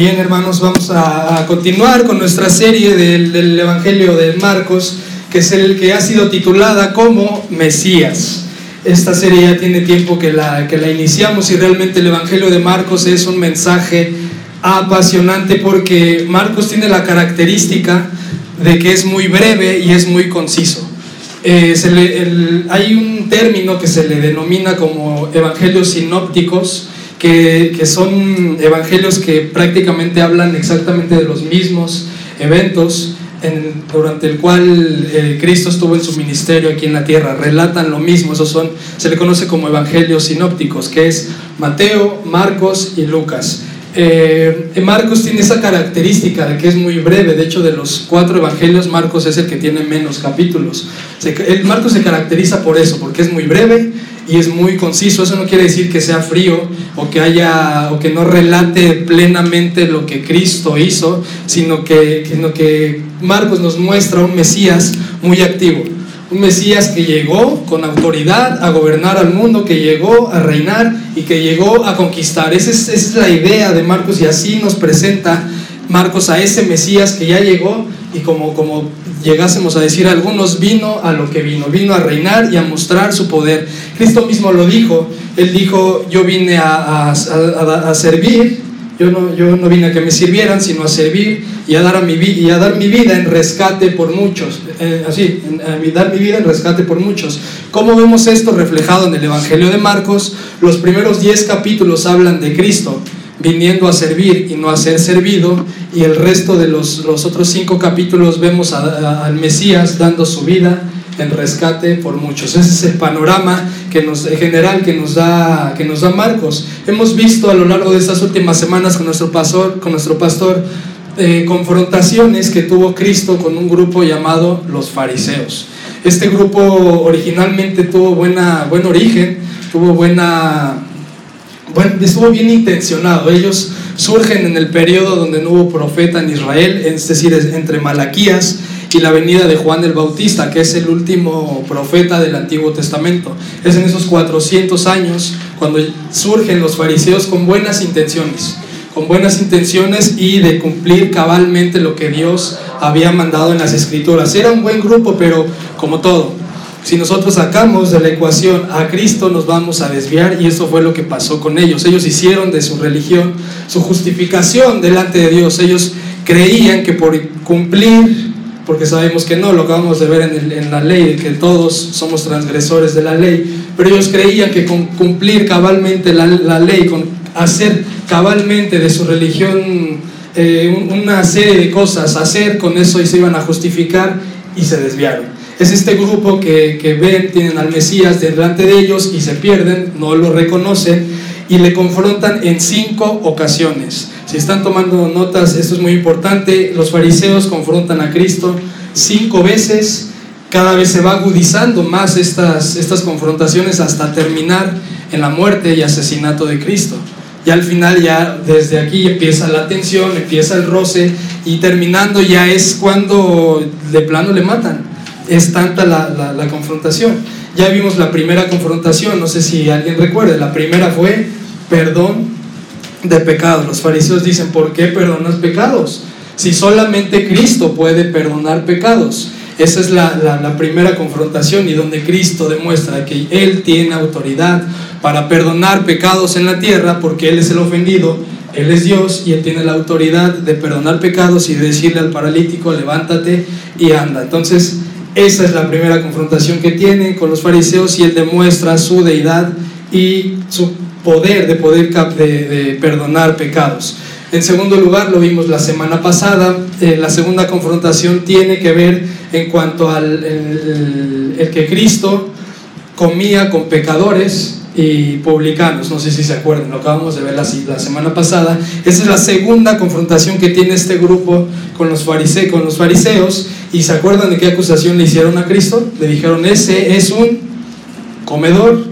Bien, hermanos, vamos a, continuar con nuestra serie del, Evangelio de Marcos, que es el que ha sido titulada como Mesías. Esta serie ya tiene tiempo que la, iniciamos y realmente el Evangelio de Marcos es un mensaje apasionante porque Marcos tiene la característica de que es muy breve y es muy conciso. Eh, hay un término que se le denomina como evangelios sinópticos, que, son evangelios que prácticamente hablan exactamente de los mismos eventos en, durante el cual eh, Cristo estuvo en su ministerio aquí en la tierra. Relatan lo mismo, esos son, se le conoce como evangelios sinópticos, que es Mateo, Marcos y Lucas. Eh, Marcos tiene esa característica de que es muy breve, de hecho de los cuatro evangelios Marcos es el que tiene menos capítulos. el Marcos se caracteriza por eso, porque es muy breve y es muy conciso. Eso no quiere decir que sea frío o que haya o que no relate plenamente lo que Cristo hizo, sino que, sino que Marcos nos muestra un Mesías muy activo un Mesías que llegó con autoridad a gobernar al mundo, que llegó a reinar y que llegó a conquistar. Esa es, la idea de Marcos y así nos presenta Marcos a ese Mesías que ya llegó y como, llegásemos a decir algunos, vino a lo que vino, vino a reinar y a mostrar su poder. Cristo mismo lo dijo, él dijo, yo vine a servir yo no, yo no vine a que me sirvieran, sino a servir y a dar, a mi, y a dar mi vida en rescate por muchos. Eh, así, a dar mi vida en rescate por muchos. ¿Cómo vemos esto reflejado en el Evangelio de Marcos? Los primeros 10 capítulos hablan de Cristo viniendo a servir y no a ser servido, y el resto de los, los otros cinco capítulos vemos al Mesías dando su vida en rescate por muchos. Ese es el panorama que nos, general que nos, da, que nos da Marcos. Hemos visto a lo largo de estas últimas semanas con nuestro pastor, con nuestro pastor eh, confrontaciones que tuvo Cristo con un grupo llamado los fariseos. Este grupo originalmente tuvo buena, buen origen, tuvo buena, bueno, estuvo bien intencionado. Ellos surgen en el periodo donde no hubo profeta en Israel, es decir, entre Malaquías y la venida de Juan el Bautista, que es el último profeta del Antiguo Testamento. Es en esos 400 años cuando surgen los fariseos con buenas intenciones, con buenas intenciones y de cumplir cabalmente lo que Dios había mandado en las escrituras. Era un buen grupo, pero como todo, si nosotros sacamos de la ecuación a Cristo nos vamos a desviar y eso fue lo que pasó con ellos. Ellos hicieron de su religión su justificación delante de Dios. Ellos creían que por cumplir porque sabemos que no, lo acabamos de ver en, la ley, que todos somos transgresores de la ley, pero ellos creían que con cumplir cabalmente la, ley, con hacer cabalmente de su religión eh, una serie de cosas, hacer con eso y se iban a justificar y se desviaron. Es este grupo que, que ven, tienen al Mesías delante de ellos y se pierden, no lo reconocen y le confrontan en cinco ocasiones. Si están tomando notas, esto es muy importante. Los fariseos confrontan a Cristo cinco veces. Cada vez se va agudizando más estas, estas confrontaciones hasta terminar en la muerte y asesinato de Cristo. Y al final ya desde aquí empieza la tensión, empieza el roce y terminando ya es cuando de plano le matan. Es tanta la, la confrontación. Ya vimos la primera confrontación, no sé si alguien recuerda, la primera fue perdón de pecados. Los fariseos dicen, ¿por qué perdonas pecados? Si solamente Cristo puede perdonar pecados. Esa es la, primera confrontación y donde Cristo demuestra que Él tiene autoridad para perdonar pecados en la tierra porque Él es el ofendido, Él es Dios y Él tiene la autoridad de perdonar pecados y decirle al paralítico, levántate y anda. Entonces, esa es la primera confrontación que tiene con los fariseos y Él demuestra su deidad y su poder de poder de, perdonar pecados. En segundo lugar, lo vimos la semana pasada, eh, la segunda confrontación tiene que ver en cuanto al el, que Cristo comía con pecadores y publicanos, no sé si se acuerdan, lo acabamos de ver la, la semana pasada. Esa es la segunda confrontación que tiene este grupo con los, farise, con los fariseos. ¿Y se acuerdan de qué acusación le hicieron a Cristo? Le dijeron, ese es un comedor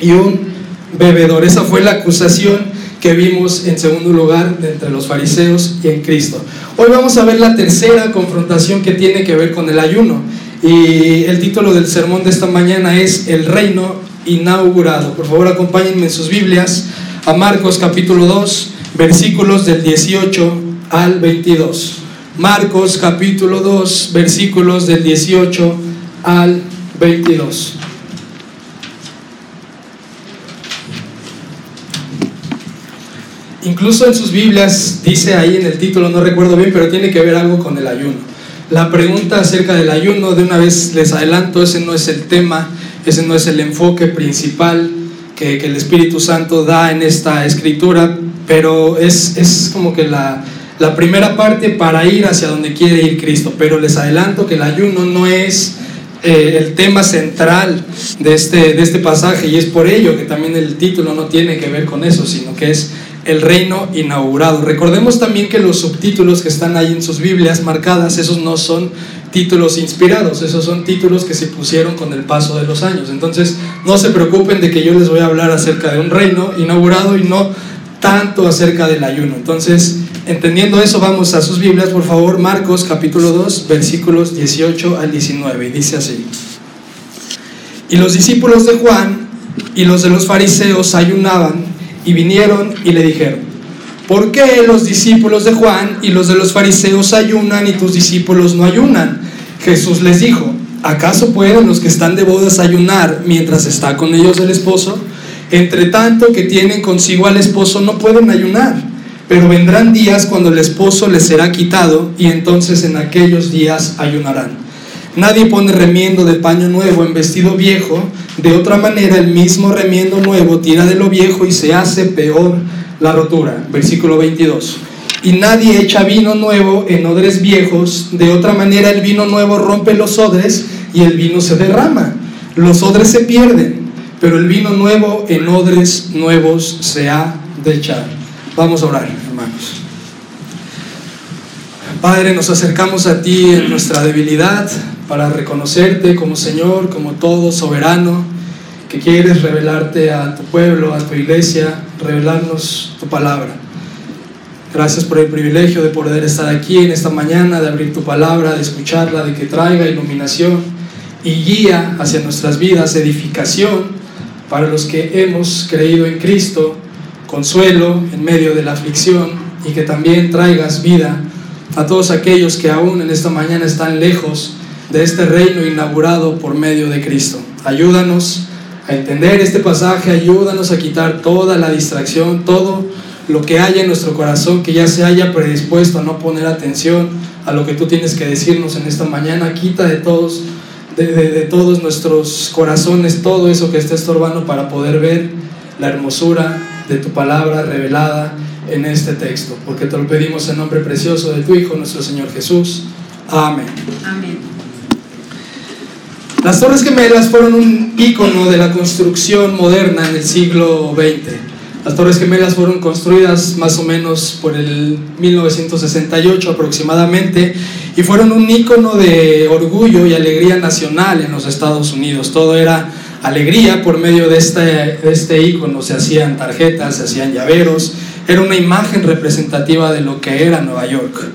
y un bebedor. Esa fue la acusación que vimos en segundo lugar entre los fariseos y en Cristo. Hoy vamos a ver la tercera confrontación que tiene que ver con el ayuno. Y el título del sermón de esta mañana es El reino inaugurado. Por favor, acompáñenme en sus Biblias a Marcos capítulo 2 versículos del 18 al 22. Marcos capítulo 2, versículos del 18 al 22. Incluso en sus Biblias dice ahí en el título, no recuerdo bien, pero tiene que ver algo con el ayuno. La pregunta acerca del ayuno, de una vez les adelanto, ese no es el tema, ese no es el enfoque principal que, el Espíritu Santo da en esta escritura, pero es, es como que la, la primera parte para ir hacia donde quiere ir Cristo. Pero les adelanto que el ayuno no es eh, el tema central de este, de este pasaje y es por ello que también el título no tiene que ver con eso, sino que es el reino inaugurado. Recordemos también que los subtítulos que están ahí en sus Biblias marcadas, esos no son títulos inspirados, esos son títulos que se pusieron con el paso de los años. Entonces, no se preocupen de que yo les voy a hablar acerca de un reino inaugurado y no tanto acerca del ayuno. Entonces, entendiendo eso, vamos a sus Biblias, por favor, Marcos capítulo 2, versículos 18 al 19. Dice así. Y los discípulos de Juan y los de los fariseos ayunaban y vinieron y le dijeron, ¿por qué los discípulos de Juan y los de los fariseos ayunan y tus discípulos no ayunan? Jesús les dijo, ¿acaso pueden los que están de bodas ayunar mientras está con ellos el esposo? Entre tanto que tienen consigo al esposo no pueden ayunar, pero vendrán días cuando el esposo les será quitado y entonces en aquellos días ayunarán. Nadie pone remiendo de paño nuevo en vestido viejo, de otra manera el mismo remiendo nuevo tira de lo viejo y se hace peor la rotura. Versículo 22. Y nadie echa vino nuevo en odres viejos, de otra manera el vino nuevo rompe los odres y el vino se derrama. Los odres se pierden, pero el vino nuevo en odres nuevos se ha de echar. Vamos a orar, hermanos. Padre, nos acercamos a ti en nuestra debilidad para reconocerte como Señor, como todo soberano, que quieres revelarte a tu pueblo, a tu iglesia, revelarnos tu palabra. Gracias por el privilegio de poder estar aquí en esta mañana, de abrir tu palabra, de escucharla, de que traiga iluminación y guía hacia nuestras vidas, edificación para los que hemos creído en Cristo, consuelo en medio de la aflicción y que también traigas vida a todos aquellos que aún en esta mañana están lejos de este reino inaugurado por medio de Cristo. Ayúdanos a entender este pasaje, ayúdanos a quitar toda la distracción, todo lo que haya en nuestro corazón que ya se haya predispuesto a no poner atención a lo que tú tienes que decirnos en esta mañana. Quita de todos, de, todos nuestros corazones todo eso que está estorbando para poder ver la hermosura de tu palabra revelada en este texto, porque te lo pedimos en nombre precioso de tu Hijo, nuestro Señor Jesús. Amén. Amén. Las Torres Gemelas fueron un ícono de la construcción moderna en el siglo XX. Las Torres Gemelas fueron construidas más o menos por el 1968 aproximadamente y fueron un ícono de orgullo y alegría nacional en los Estados Unidos. Todo era alegría por medio de este, de este ícono. Se hacían tarjetas, se hacían llaveros, era una imagen representativa de lo que era Nueva York.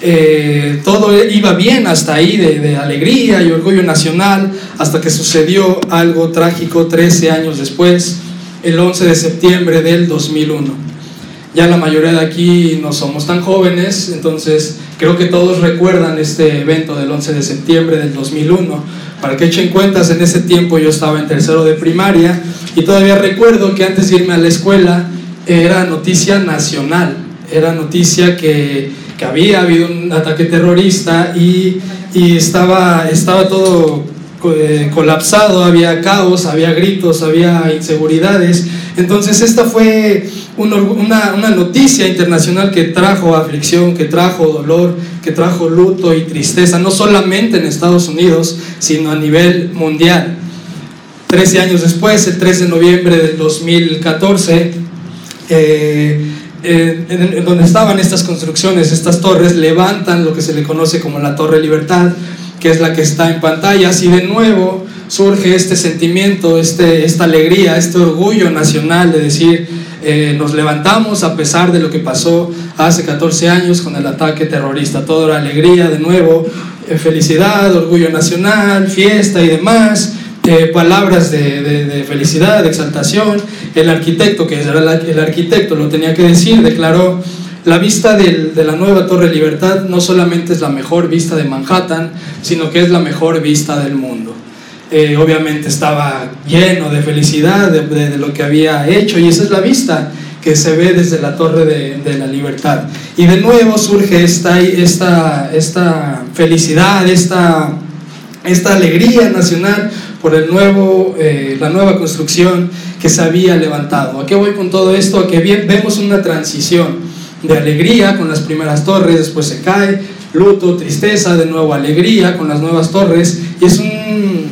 Eh, todo iba bien hasta ahí de, de, alegría y orgullo nacional, hasta que sucedió algo trágico 13 años después, el 11 de septiembre del 2001. Ya la mayoría de aquí no somos tan jóvenes, entonces creo que todos recuerdan este evento del 11 de septiembre del 2001. Para que echen cuentas, en ese tiempo yo estaba en tercero de primaria y todavía recuerdo que antes de irme a la escuela, era noticia nacional, era noticia que, que había habido un ataque terrorista y, y estaba, estaba todo eh, colapsado, había caos, había gritos, había inseguridades. Entonces esta fue una, una, una, noticia internacional que trajo aflicción, que trajo dolor, que trajo luto y tristeza, no solamente en Estados Unidos, sino a nivel mundial. Trece años después, el 3 de noviembre del 2014, eh, en, en, donde estaban estas construcciones, estas torres, levantan lo que se le conoce como la Torre Libertad, que es la que está en pantallas, y de nuevo surge este sentimiento, este, esta alegría, este orgullo nacional de decir, eh, nos levantamos a pesar de lo que pasó hace 14 años con el ataque terrorista. Todo era alegría, de nuevo, eh, felicidad, orgullo nacional, fiesta y demás. Eh, palabras de, felicidad, de exaltación. El arquitecto, que era el arquitecto, lo tenía que decir, declaró, la vista de la nueva Torre Libertad no solamente es la mejor vista de Manhattan, sino que es la mejor vista del mundo. Eh, obviamente estaba lleno de felicidad de, lo que había hecho y esa es la vista que se ve desde la Torre de, la Libertad. Y de nuevo surge esta, esta, esta felicidad, esta, esta alegría nacional por el nuevo, eh, la nueva construcción que se había levantado. ¿A qué voy con todo esto? A que vemos una transición de alegría con las primeras torres, después se cae, luto, tristeza, de nuevo alegría con las nuevas torres, y es un,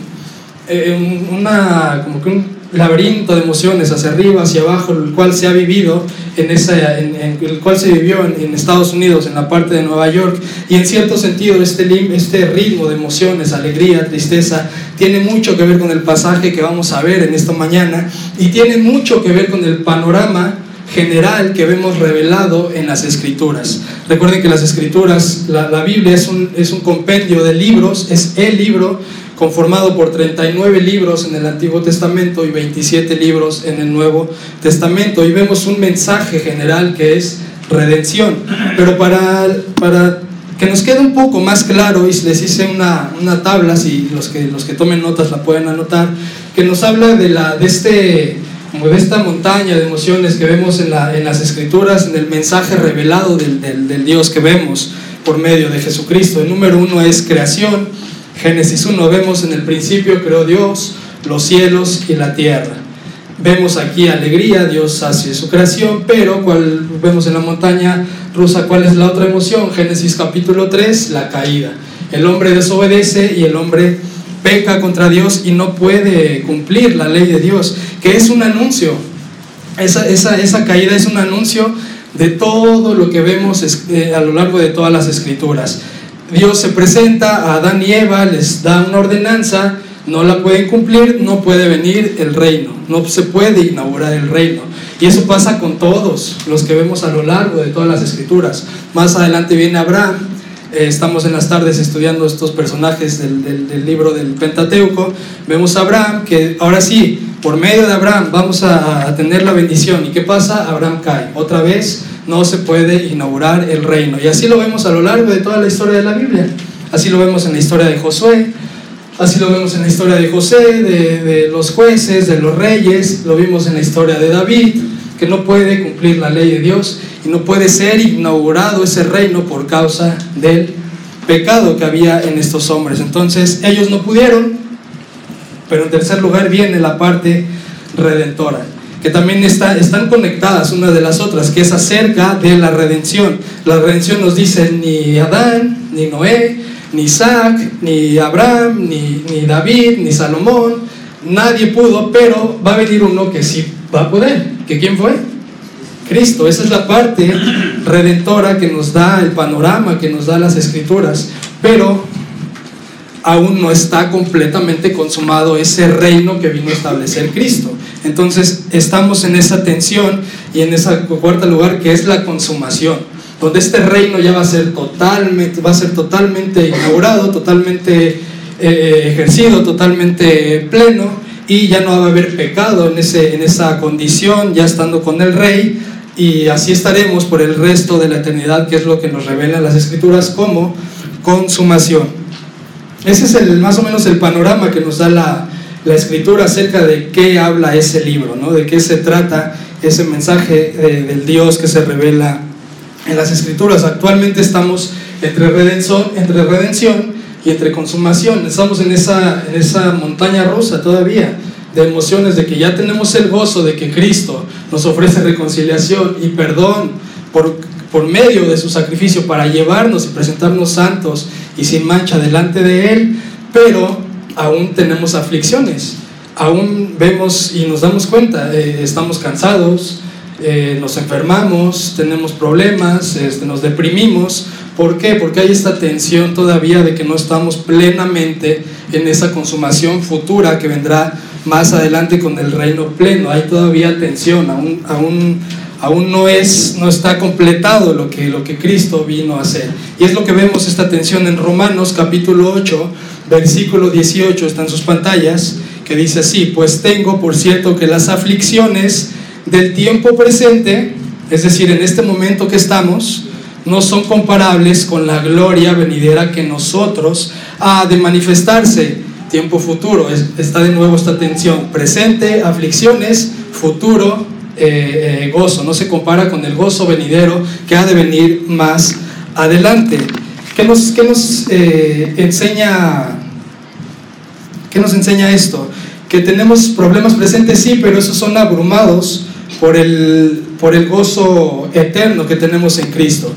eh, una, como que un laberinto de emociones hacia arriba, hacia abajo, el cual se ha vivido en esa, en, el cual se vivió en, en, Estados Unidos, en la parte de Nueva York, y en cierto sentido este, este ritmo de emociones, alegría, tristeza, tiene mucho que ver con el pasaje que vamos a ver en esta mañana, y tiene mucho que ver con el panorama general que vemos revelado en las escrituras. Recuerden que las escrituras, la, Biblia es un, es un compendio de libros, es el libro conformado por 39 libros en el Antiguo Testamento y 27 libros en el Nuevo Testamento. Y vemos un mensaje general que es redención. Pero para, para que nos quede un poco más claro, y les hice una, una tabla, si los que, los que tomen notas la pueden anotar, que nos habla de, la, de, este, como de esta montaña de emociones que vemos en, la, en las escrituras, en el mensaje revelado del, del, Dios que vemos por medio de Jesucristo. El número uno es creación, Génesis 1 vemos en el principio creó Dios los cielos y la tierra. Vemos aquí alegría, Dios hace su creación, pero cual vemos en la montaña rusa, ¿cuál es la otra emoción? Génesis capítulo 3, la caída. El hombre desobedece y el hombre peca contra Dios y no puede cumplir la ley de Dios, que es un anuncio. Esa, esa, esa caída es un anuncio de todo lo que vemos eh, a lo largo de todas las escrituras. Dios se presenta a Adán y Eva, les da una ordenanza, no la pueden cumplir, no puede venir el reino, no se puede inaugurar el reino. Y eso pasa con todos los que vemos a lo largo de todas las escrituras. Más adelante viene Abraham, eh, estamos en las tardes estudiando estos personajes del, del, libro del Pentateuco, vemos a Abraham que ahora sí, por medio de Abraham vamos a, a tener la bendición. ¿Y qué pasa? Abraham cae. Otra vez no se puede inaugurar el reino. Y así lo vemos a lo largo de toda la historia de la Biblia. Así lo vemos en la historia de Josué, así lo vemos en la historia de José, de, los jueces, de los reyes, lo vimos en la historia de David, que no puede cumplir la ley de Dios y no puede ser inaugurado ese reino por causa del pecado que había en estos hombres. Entonces ellos no pudieron, pero en tercer lugar viene la parte redentora que también está, están conectadas una de las otras, que es acerca de la redención. La redención nos dice ni Adán, ni Noé, ni Isaac, ni Abraham, ni, ni David, ni Salomón, nadie pudo, pero va a venir uno que sí va a poder. ¿Que quién fue? Cristo. Esa es la parte redentora que nos da el panorama, que nos da las escrituras. Pero aún no está completamente consumado ese reino que vino a establecer Cristo. Entonces estamos en esa tensión y en ese cuarto lugar que es la consumación, donde este reino ya va a ser totalmente, va a ser totalmente inaugurado, totalmente eh, ejercido, totalmente pleno y ya no va a haber pecado en, ese, en esa condición, ya estando con el rey y así estaremos por el resto de la eternidad, que es lo que nos revelan las escrituras como consumación. Ese es el, más o menos el panorama que nos da la, la escritura acerca de qué habla ese libro, ¿no? de qué se trata ese mensaje del Dios que se revela en las escrituras. Actualmente estamos entre redención, entre redención y entre consumación. Estamos en esa, en esa montaña rusa todavía de emociones de que ya tenemos el gozo de que Cristo nos ofrece reconciliación y perdón por, por medio de su sacrificio para llevarnos y presentarnos santos y sin mancha delante de Él, pero aún tenemos aflicciones, aún vemos y nos damos cuenta, eh, estamos cansados, eh, nos enfermamos, tenemos problemas, este, nos deprimimos. ¿Por qué? Porque hay esta tensión todavía de que no estamos plenamente en esa consumación futura que vendrá más adelante con el reino pleno. Hay todavía tensión, aún, aún aún no, es, no está completado lo que, lo que Cristo vino a hacer. Y es lo que vemos esta tensión en Romanos capítulo 8, versículo 18, está en sus pantallas, que dice así, pues tengo por cierto que las aflicciones del tiempo presente, es decir, en este momento que estamos, no son comparables con la gloria venidera que nosotros ha de manifestarse. Tiempo futuro, está de nuevo esta tensión. Presente, aflicciones, futuro, eh, eh, gozo. No se compara con el gozo venidero que ha de venir más adelante. ¿Qué nos, qué nos eh, enseña? ¿Qué nos enseña esto? Que tenemos problemas presentes, sí, pero esos son abrumados por el, por el gozo eterno que tenemos en Cristo.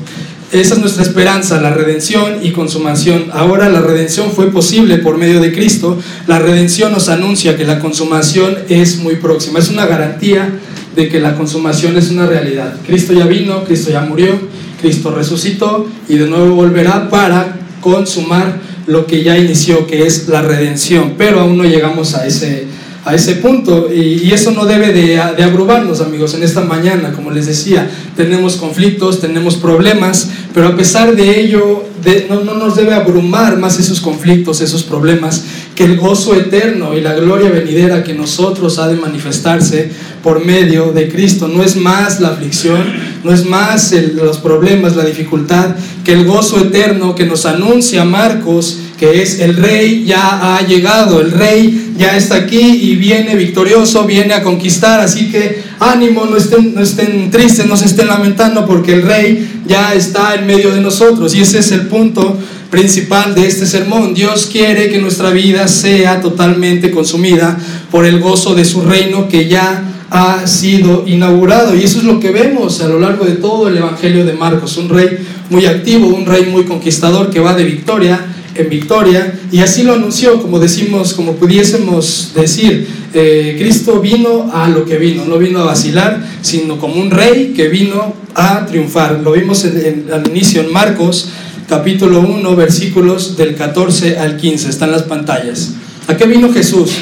Esa es nuestra esperanza, la redención y consumación. Ahora la redención fue posible por medio de Cristo. La redención nos anuncia que la consumación es muy próxima. Es una garantía de que la consumación es una realidad. Cristo ya vino, Cristo ya murió, Cristo resucitó y de nuevo volverá para consumar lo que ya inició, que es la redención. Pero aún no llegamos a ese, a ese punto. Y, eso no debe de, abrumarnos, amigos, en esta mañana. Como les decía, tenemos conflictos, tenemos problemas, pero a pesar de ello, no nos debe abrumar más esos conflictos, esos problemas, que el gozo eterno y la gloria venidera que nosotros ha de manifestarse por medio de Cristo. No es más la aflicción, no es más los problemas, la dificultad, que el gozo eterno que nos anuncia Marcos, que es el rey ya ha llegado, el rey ya está aquí y viene victorioso, viene a conquistar, así que ánimo, no estén, no estén tristes, no se estén lamentando porque el rey ya está en medio de nosotros y ese es el punto principal de este sermón. Dios quiere que nuestra vida sea totalmente consumida por el gozo de su reino que ya ha sido inaugurado. Y eso es lo que vemos a lo largo de todo el Evangelio de Marcos. Un rey muy activo, un rey muy conquistador que va de victoria en victoria. Y así lo anunció, como decimos, como pudiésemos decir. Eh, Cristo vino a lo que vino, no vino a vacilar, sino como un rey que vino a triunfar. Lo vimos al inicio en Marcos capítulo 1, versículos del 14 al 15, están las pantallas. ¿A qué vino Jesús?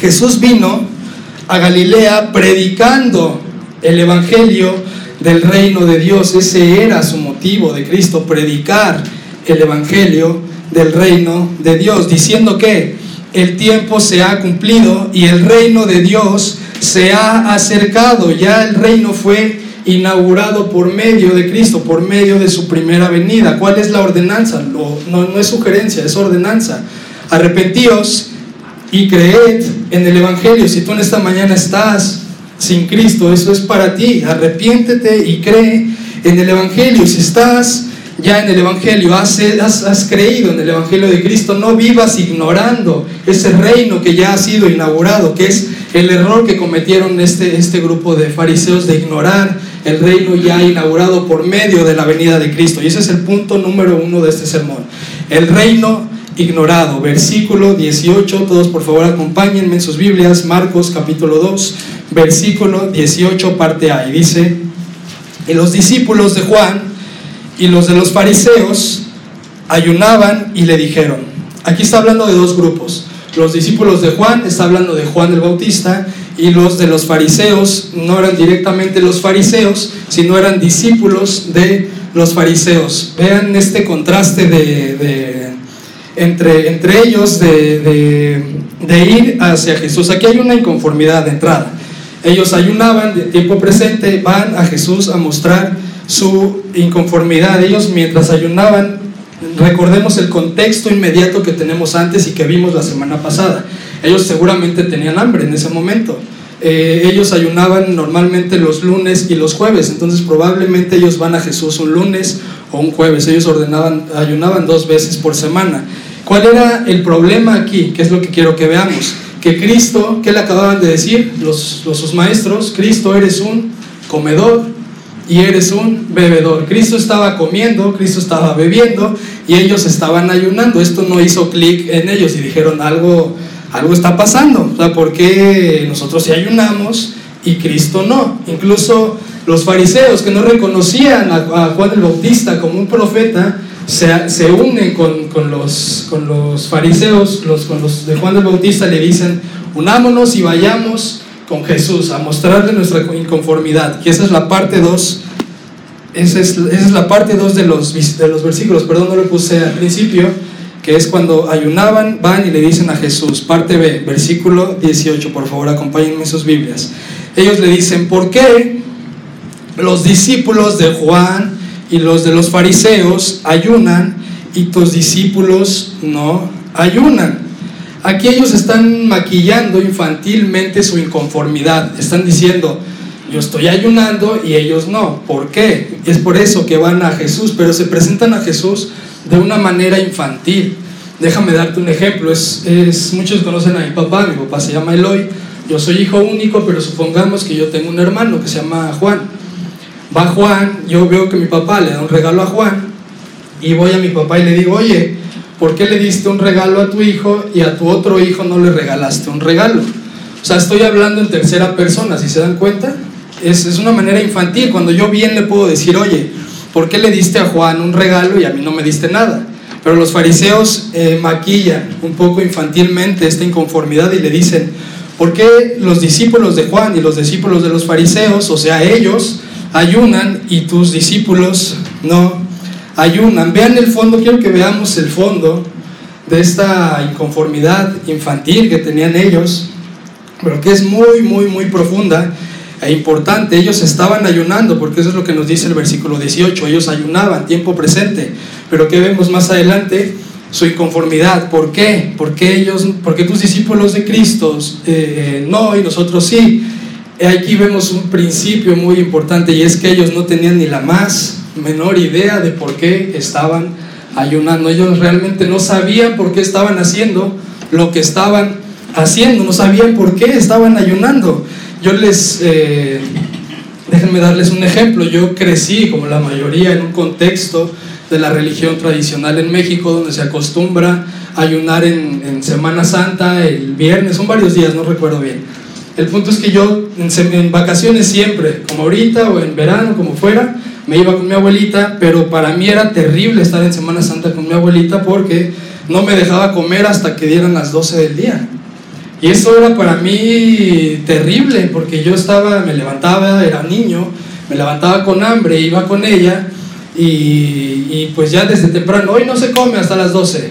Jesús vino a Galilea predicando el Evangelio del reino de Dios. Ese era su motivo de Cristo, predicar el Evangelio del reino de Dios, diciendo que el tiempo se ha cumplido y el reino de Dios se ha acercado. Ya el reino fue inaugurado por medio de Cristo, por medio de su primera venida. ¿Cuál es la ordenanza? No, no, es sugerencia, es ordenanza. Arrepentíos y creed en el Evangelio. Si tú en esta mañana estás sin Cristo, eso es para ti. Arrepiéntete y cree en el Evangelio. Si estás ya en el Evangelio, has, has, creído en el Evangelio de Cristo, no vivas ignorando ese reino que ya ha sido inaugurado, que es el error que cometieron este, este grupo de fariseos de ignorar el reino ya inaugurado por medio de la venida de Cristo. Y ese es el punto número uno de este sermón. El reino ignorado. Versículo 18, todos por favor acompáñenme en sus Biblias, Marcos capítulo 2, versículo 18, parte A. Y dice, y los discípulos de Juan y los de los fariseos ayunaban y le dijeron, aquí está hablando de dos grupos. Los discípulos de Juan, está hablando de Juan el Bautista, y los de los fariseos no eran directamente los fariseos, sino eran discípulos de los fariseos. Vean este contraste de, entre, entre ellos de, de, ir hacia Jesús. Aquí hay una inconformidad de entrada. Ellos ayunaban de tiempo presente, van a Jesús a mostrar su inconformidad. Ellos mientras ayunaban, recordemos el contexto inmediato que tenemos antes y que vimos la semana pasada. Ellos seguramente tenían hambre en ese momento. Eh, ellos ayunaban normalmente los lunes y los jueves, entonces probablemente ellos van a Jesús un lunes o un jueves. Ellos ordenaban, ayunaban dos veces por semana. ¿Cuál era el problema aquí? ¿Qué es lo que quiero que veamos? Que Cristo, ¿qué le acababan de decir los, los sus maestros? Cristo eres un comedor y eres un bebedor. Cristo estaba comiendo, Cristo estaba bebiendo y ellos estaban ayunando. Esto no hizo clic en ellos y dijeron algo algo está pasando. O sea, ¿por qué nosotros sí ayunamos y Cristo no? Incluso los fariseos que no reconocían a, Juan el Bautista como un profeta, se, se unen con, con, los, con los fariseos, los, con los de Juan el Bautista, le dicen, unámonos y vayamos con Jesús a mostrarle nuestra inconformidad. Y esa es la parte 2. Esa es, esa es la parte 2 de los, de los versículos, perdón, no lo puse al principio que es cuando ayunaban, van y le dicen a Jesús, parte B, versículo 18, por favor, acompáñenme sus Biblias. Ellos le dicen, ¿por qué los discípulos de Juan y los de los fariseos ayunan y tus discípulos no ayunan? Aquí ellos están maquillando infantilmente su inconformidad, están diciendo, yo estoy ayunando y ellos no. ¿Por qué? Es por eso que van a Jesús, pero se presentan a Jesús de una manera infantil. Déjame darte un ejemplo. Es, es, muchos conocen a mi papá. Mi papá se llama Eloy. Yo soy hijo único, pero supongamos que yo tengo un hermano que se llama Juan. Va Juan, yo veo que mi papá le da un regalo a Juan y voy a mi papá y le digo, oye, ¿por qué le diste un regalo a tu hijo y a tu otro hijo no le regalaste un regalo? O sea, estoy hablando en tercera persona, si se dan cuenta. Es, es una manera infantil. Cuando yo bien le puedo decir, oye, ¿por qué le diste a Juan un regalo y a mí no me diste nada? Pero los fariseos eh, maquillan un poco infantilmente esta inconformidad y le dicen, ¿por qué los discípulos de Juan y los discípulos de los fariseos, o sea, ellos, ayunan y tus discípulos no ayunan? Vean el fondo, quiero que veamos el fondo de esta inconformidad infantil que tenían ellos, pero que es muy, muy, muy profunda e importante. Ellos estaban ayunando, porque eso es lo que nos dice el versículo 18. Ellos ayunaban, tiempo presente. Pero ¿qué vemos más adelante? Su inconformidad. ¿Por qué? ¿Por qué ellos, por qué tus discípulos de Cristo eh, no y nosotros sí? Aquí vemos un principio muy importante y es que ellos no tenían ni la más menor idea de por qué estaban ayunando. Ellos realmente no sabían por qué estaban haciendo lo que estaban haciendo, no sabían por qué estaban ayunando. Yo les, eh, déjenme darles un ejemplo, yo crecí como la mayoría en un contexto de la religión tradicional en México donde se acostumbra ayunar en, en Semana Santa, el viernes, son varios días, no recuerdo bien. El punto es que yo en, en vacaciones siempre, como ahorita o en verano, como fuera, me iba con mi abuelita, pero para mí era terrible estar en Semana Santa con mi abuelita porque no me dejaba comer hasta que dieran las 12 del día. Y eso era para mí terrible, porque yo estaba, me levantaba, era niño, me levantaba con hambre, iba con ella, y, pues ya desde temprano, hoy no se come hasta las 12.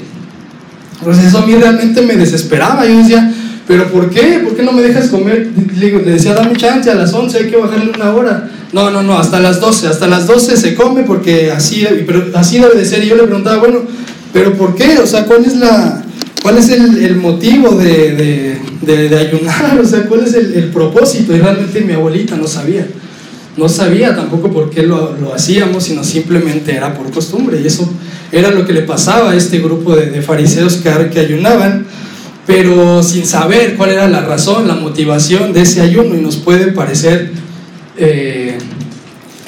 Pues eso a mí realmente me desesperaba, yo decía, ¿pero por qué? ¿Por qué no me dejas comer? Le, decía, dame chance, a las 11 hay que bajarle una hora. No, no, no, hasta las 12, hasta las 12 se come porque así, pero así debe de ser. Y yo le preguntaba, bueno, ¿pero por qué? O sea, ¿cuál es la, ¿Cuál es el, motivo de, de, de, ayunar? O sea, ¿cuál es el, propósito? Y realmente mi abuelita no sabía. No sabía tampoco por qué lo, lo, hacíamos, sino simplemente era por costumbre. Y eso era lo que le pasaba a este grupo de, fariseos que, que ayunaban, pero sin saber cuál era la razón, la motivación de ese ayuno. Y nos puede parecer eh,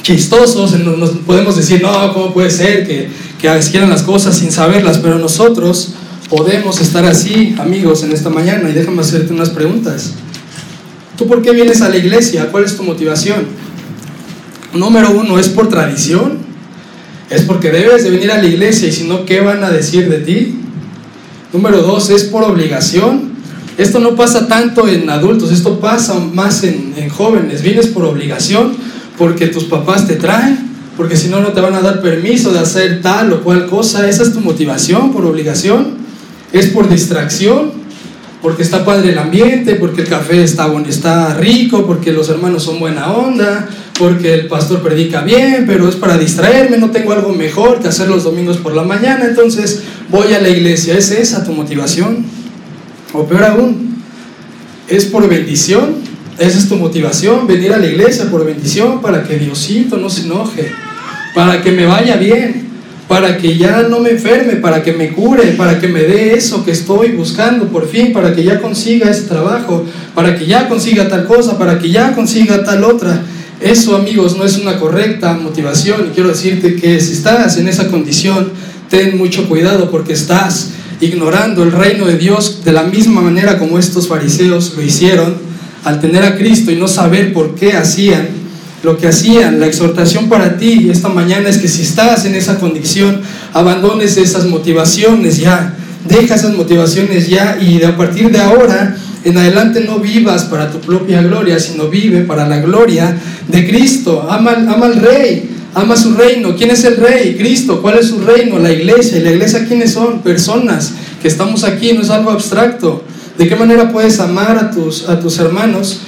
chistosos, nos, podemos decir, no, ¿cómo puede ser que, que las cosas sin saberlas? Pero nosotros podemos estar así, amigos, en esta mañana. Y déjame hacerte unas preguntas. ¿Tú por qué vienes a la iglesia? ¿Cuál es tu motivación? Número uno, ¿es por tradición? ¿Es porque debes de venir a la iglesia y si no, ¿qué van a decir de ti? Número dos, ¿es por obligación? Esto no pasa tanto en adultos, esto pasa más en, en jóvenes. Vienes por obligación, porque tus papás te traen, porque si no, no te van a dar permiso de hacer tal o cual cosa. Esa es tu motivación, por obligación es por distracción, porque está padre el ambiente, porque el café está, está rico, porque los hermanos son buena onda, porque el pastor predica bien, pero es para distraerme, no tengo algo mejor que hacer los domingos por la mañana, entonces voy a la iglesia. ¿Es esa tu motivación? O peor aún, ¿es por bendición? ¿Esa es tu motivación? Venir a la iglesia por bendición para que Diosito no se enoje, para que me vaya bien para que ya no me enferme, para que me cure, para que me dé eso que estoy buscando por fin, para que ya consiga ese trabajo, para que ya consiga tal cosa, para que ya consiga tal otra. Eso, amigos, no es una correcta motivación y quiero decirte que si estás en esa condición, ten mucho cuidado porque estás ignorando el reino de Dios de la misma manera como estos fariseos lo hicieron al tener a Cristo y no saber por qué hacían lo que hacían. La exhortación para ti esta mañana es que si estás en esa condición, abandones esas motivaciones ya, deja esas motivaciones ya y a partir de ahora en adelante no vivas para tu propia gloria, sino vive para la gloria de Cristo. Ama, ama al Rey, ama su reino. ¿Quién es el rey? Cristo. ¿Cuál es su reino? La iglesia. ¿Y la iglesia quiénes son? Personas que estamos aquí, no es algo abstracto. ¿De qué manera puedes amar a tus, a tus hermanos?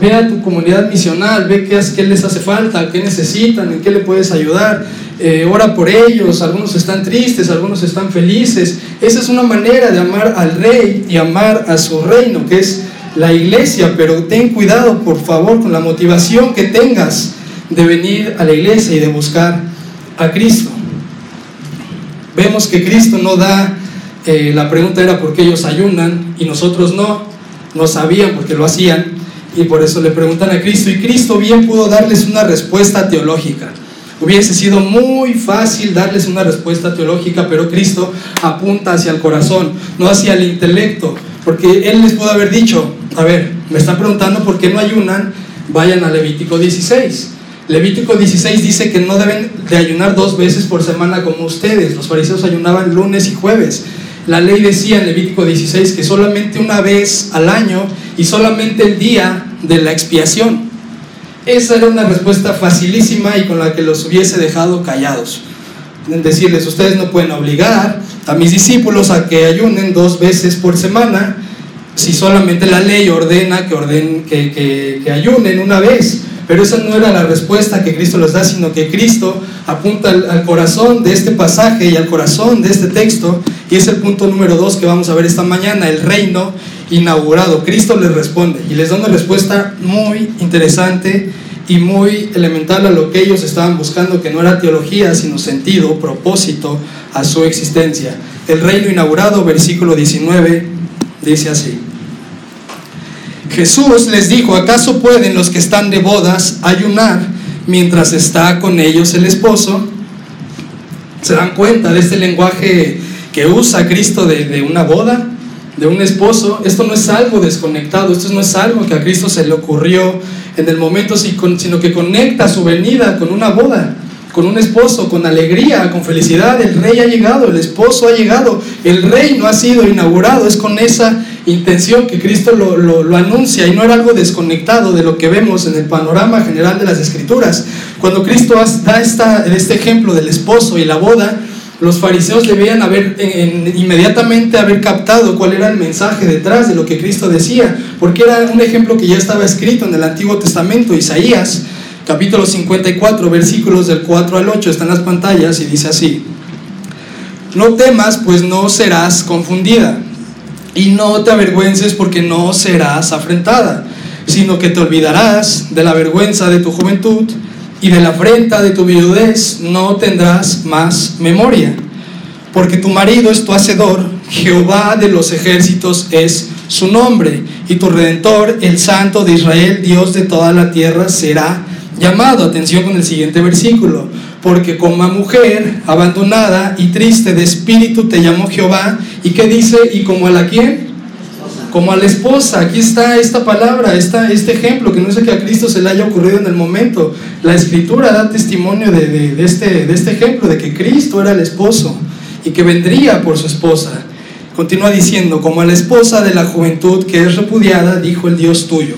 Ve a tu comunidad misional, ve qué, qué les hace falta, qué necesitan, en qué le puedes ayudar. Eh, ora por ellos, algunos están tristes, algunos están felices. Esa es una manera de amar al rey y amar a su reino, que es la iglesia, pero ten cuidado, por favor, con la motivación que tengas de venir a la iglesia y de buscar a Cristo. Vemos que Cristo no da, eh, la pregunta era por qué ellos ayunan y nosotros no, no sabían porque lo hacían y por eso le preguntan a Cristo y Cristo bien pudo darles una respuesta teológica. Hubiese sido muy fácil darles una respuesta teológica, pero Cristo apunta hacia el corazón, no hacia el intelecto, porque Él les pudo haber dicho, a ver, me están preguntando por qué no ayunan, vayan a Levítico 16. Levítico 16 dice que no deben de ayunar dos veces por semana como ustedes. Los fariseos ayunaban lunes y jueves. La ley decía en Levítico 16 que solamente una vez al año y solamente el día de la expiación. Esa era una respuesta facilísima y con la que los hubiese dejado callados. Decirles, ustedes no pueden obligar a mis discípulos a que ayunen dos veces por semana si solamente la ley ordena que, orden, que, que ayunen una vez. Pero esa no era la respuesta que Cristo les da, sino que Cristo apunta al, corazón de este pasaje y al corazón de este texto. Y es el punto número dos que vamos a ver esta mañana, el reino inaugurado. Cristo les responde y les da una respuesta muy interesante y muy elemental a lo que ellos estaban buscando, que no era teología, sino sentido, propósito a su existencia. El reino inaugurado, versículo 19, dice así. Jesús les dijo, ¿acaso pueden los que están de bodas ayunar mientras está con ellos el esposo? ¿Se dan cuenta de este lenguaje que usa Cristo de, una boda, de un esposo? Esto no es algo desconectado, esto no es algo que a Cristo se le ocurrió en el momento, sino que conecta su venida con una boda con un esposo, con alegría, con felicidad. El rey ha llegado, el esposo ha llegado, el rey no ha sido inaugurado. Es con esa intención que Cristo lo, anuncia y no era algo desconectado de lo que vemos en el panorama general de las escrituras. Cuando Cristo da esta, este ejemplo del esposo y la boda, los fariseos debían haber inmediatamente haber captado cuál era el mensaje detrás de lo que Cristo decía, porque era un ejemplo que ya estaba escrito en el Antiguo Testamento, Isaías capítulo 54, versículos del 4 al 8, están las pantallas y dice así, no temas, pues no serás confundida, y no te avergüences porque no serás afrentada, sino que te olvidarás de la vergüenza de tu juventud y de la afrenta de tu viudez no tendrás más memoria, porque tu marido es tu hacedor, Jehová de los ejércitos es su nombre, y tu redentor, el Santo de Israel, Dios de toda la tierra, será llamado. Atención con el siguiente versículo. Porque como mujer abandonada y triste de espíritu te llamó Jehová. ¿Y qué dice? ¿Y como a la quién? Como a la esposa. Aquí está esta palabra, esta, este ejemplo, que no sé que a Cristo se le haya ocurrido en el momento. La escritura da testimonio de, de, este, de este ejemplo, de que Cristo era el esposo y que vendría por su esposa. Continúa diciendo, como a la esposa de la juventud que es repudiada, dijo el Dios tuyo.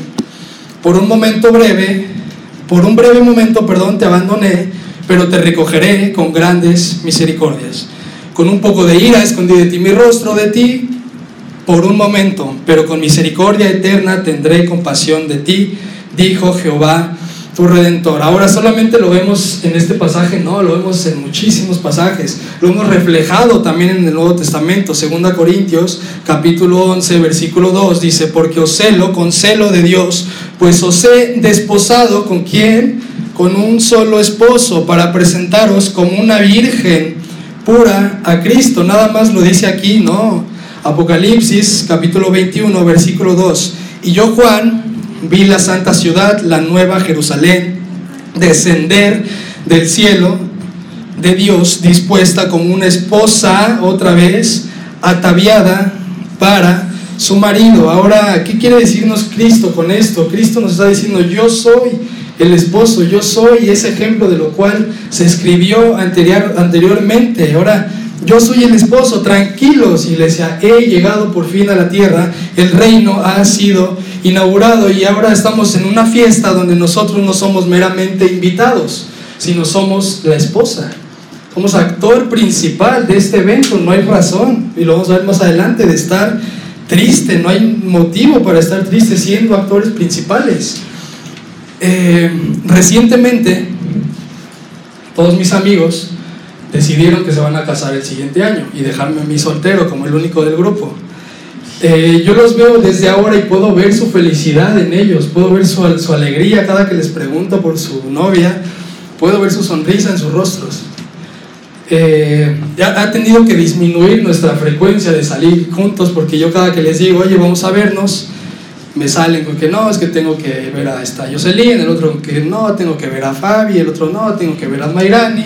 Por un momento breve por un breve momento, perdón, te abandoné, pero te recogeré con grandes misericordias. Con un poco de ira escondí de ti mi rostro de ti por un momento, pero con misericordia eterna tendré compasión de ti, dijo Jehová tu redentor. Ahora solamente lo vemos en este pasaje, no, lo vemos en muchísimos pasajes. Lo hemos reflejado también en el Nuevo Testamento. Segunda Corintios, capítulo 11, versículo 2 dice, "Porque os celo con celo de Dios, pues os he desposado con quién? Con un solo esposo para presentaros como una virgen pura a Cristo." Nada más lo dice aquí, no. Apocalipsis capítulo 21, versículo 2. Y yo Juan vi la santa ciudad, la nueva Jerusalén, descender del cielo de Dios, dispuesta como una esposa, otra vez, ataviada para su marido. Ahora, ¿qué quiere decirnos Cristo con esto? Cristo nos está diciendo, yo soy el esposo, yo soy ese ejemplo de lo cual se escribió anterior, anteriormente. Ahora, yo soy el esposo, tranquilos, iglesia, he llegado por fin a la tierra, el reino ha sido inaugurado y ahora estamos en una fiesta donde nosotros no somos meramente invitados. sino somos la esposa. Somos actor principal de este evento, no hay razón, y lo vamos a ver más adelante, de estar triste, no hay motivo para estar triste siendo actores principales. Eh, recientemente, todos mis amigos decidieron que se van a casar el siguiente año y dejarme a mí soltero como el único del grupo. Eh, yo los veo desde ahora y puedo ver su felicidad en ellos, puedo ver su, su alegría cada que les pregunto por su novia, puedo ver su sonrisa en sus rostros. Eh, ha tenido que disminuir nuestra frecuencia de salir juntos porque yo cada que les digo, oye, vamos a vernos, me salen con que no, es que tengo que ver a esta Jocelyn, el otro que no, tengo que ver a Fabi, el otro no, tengo que ver a Mayrani.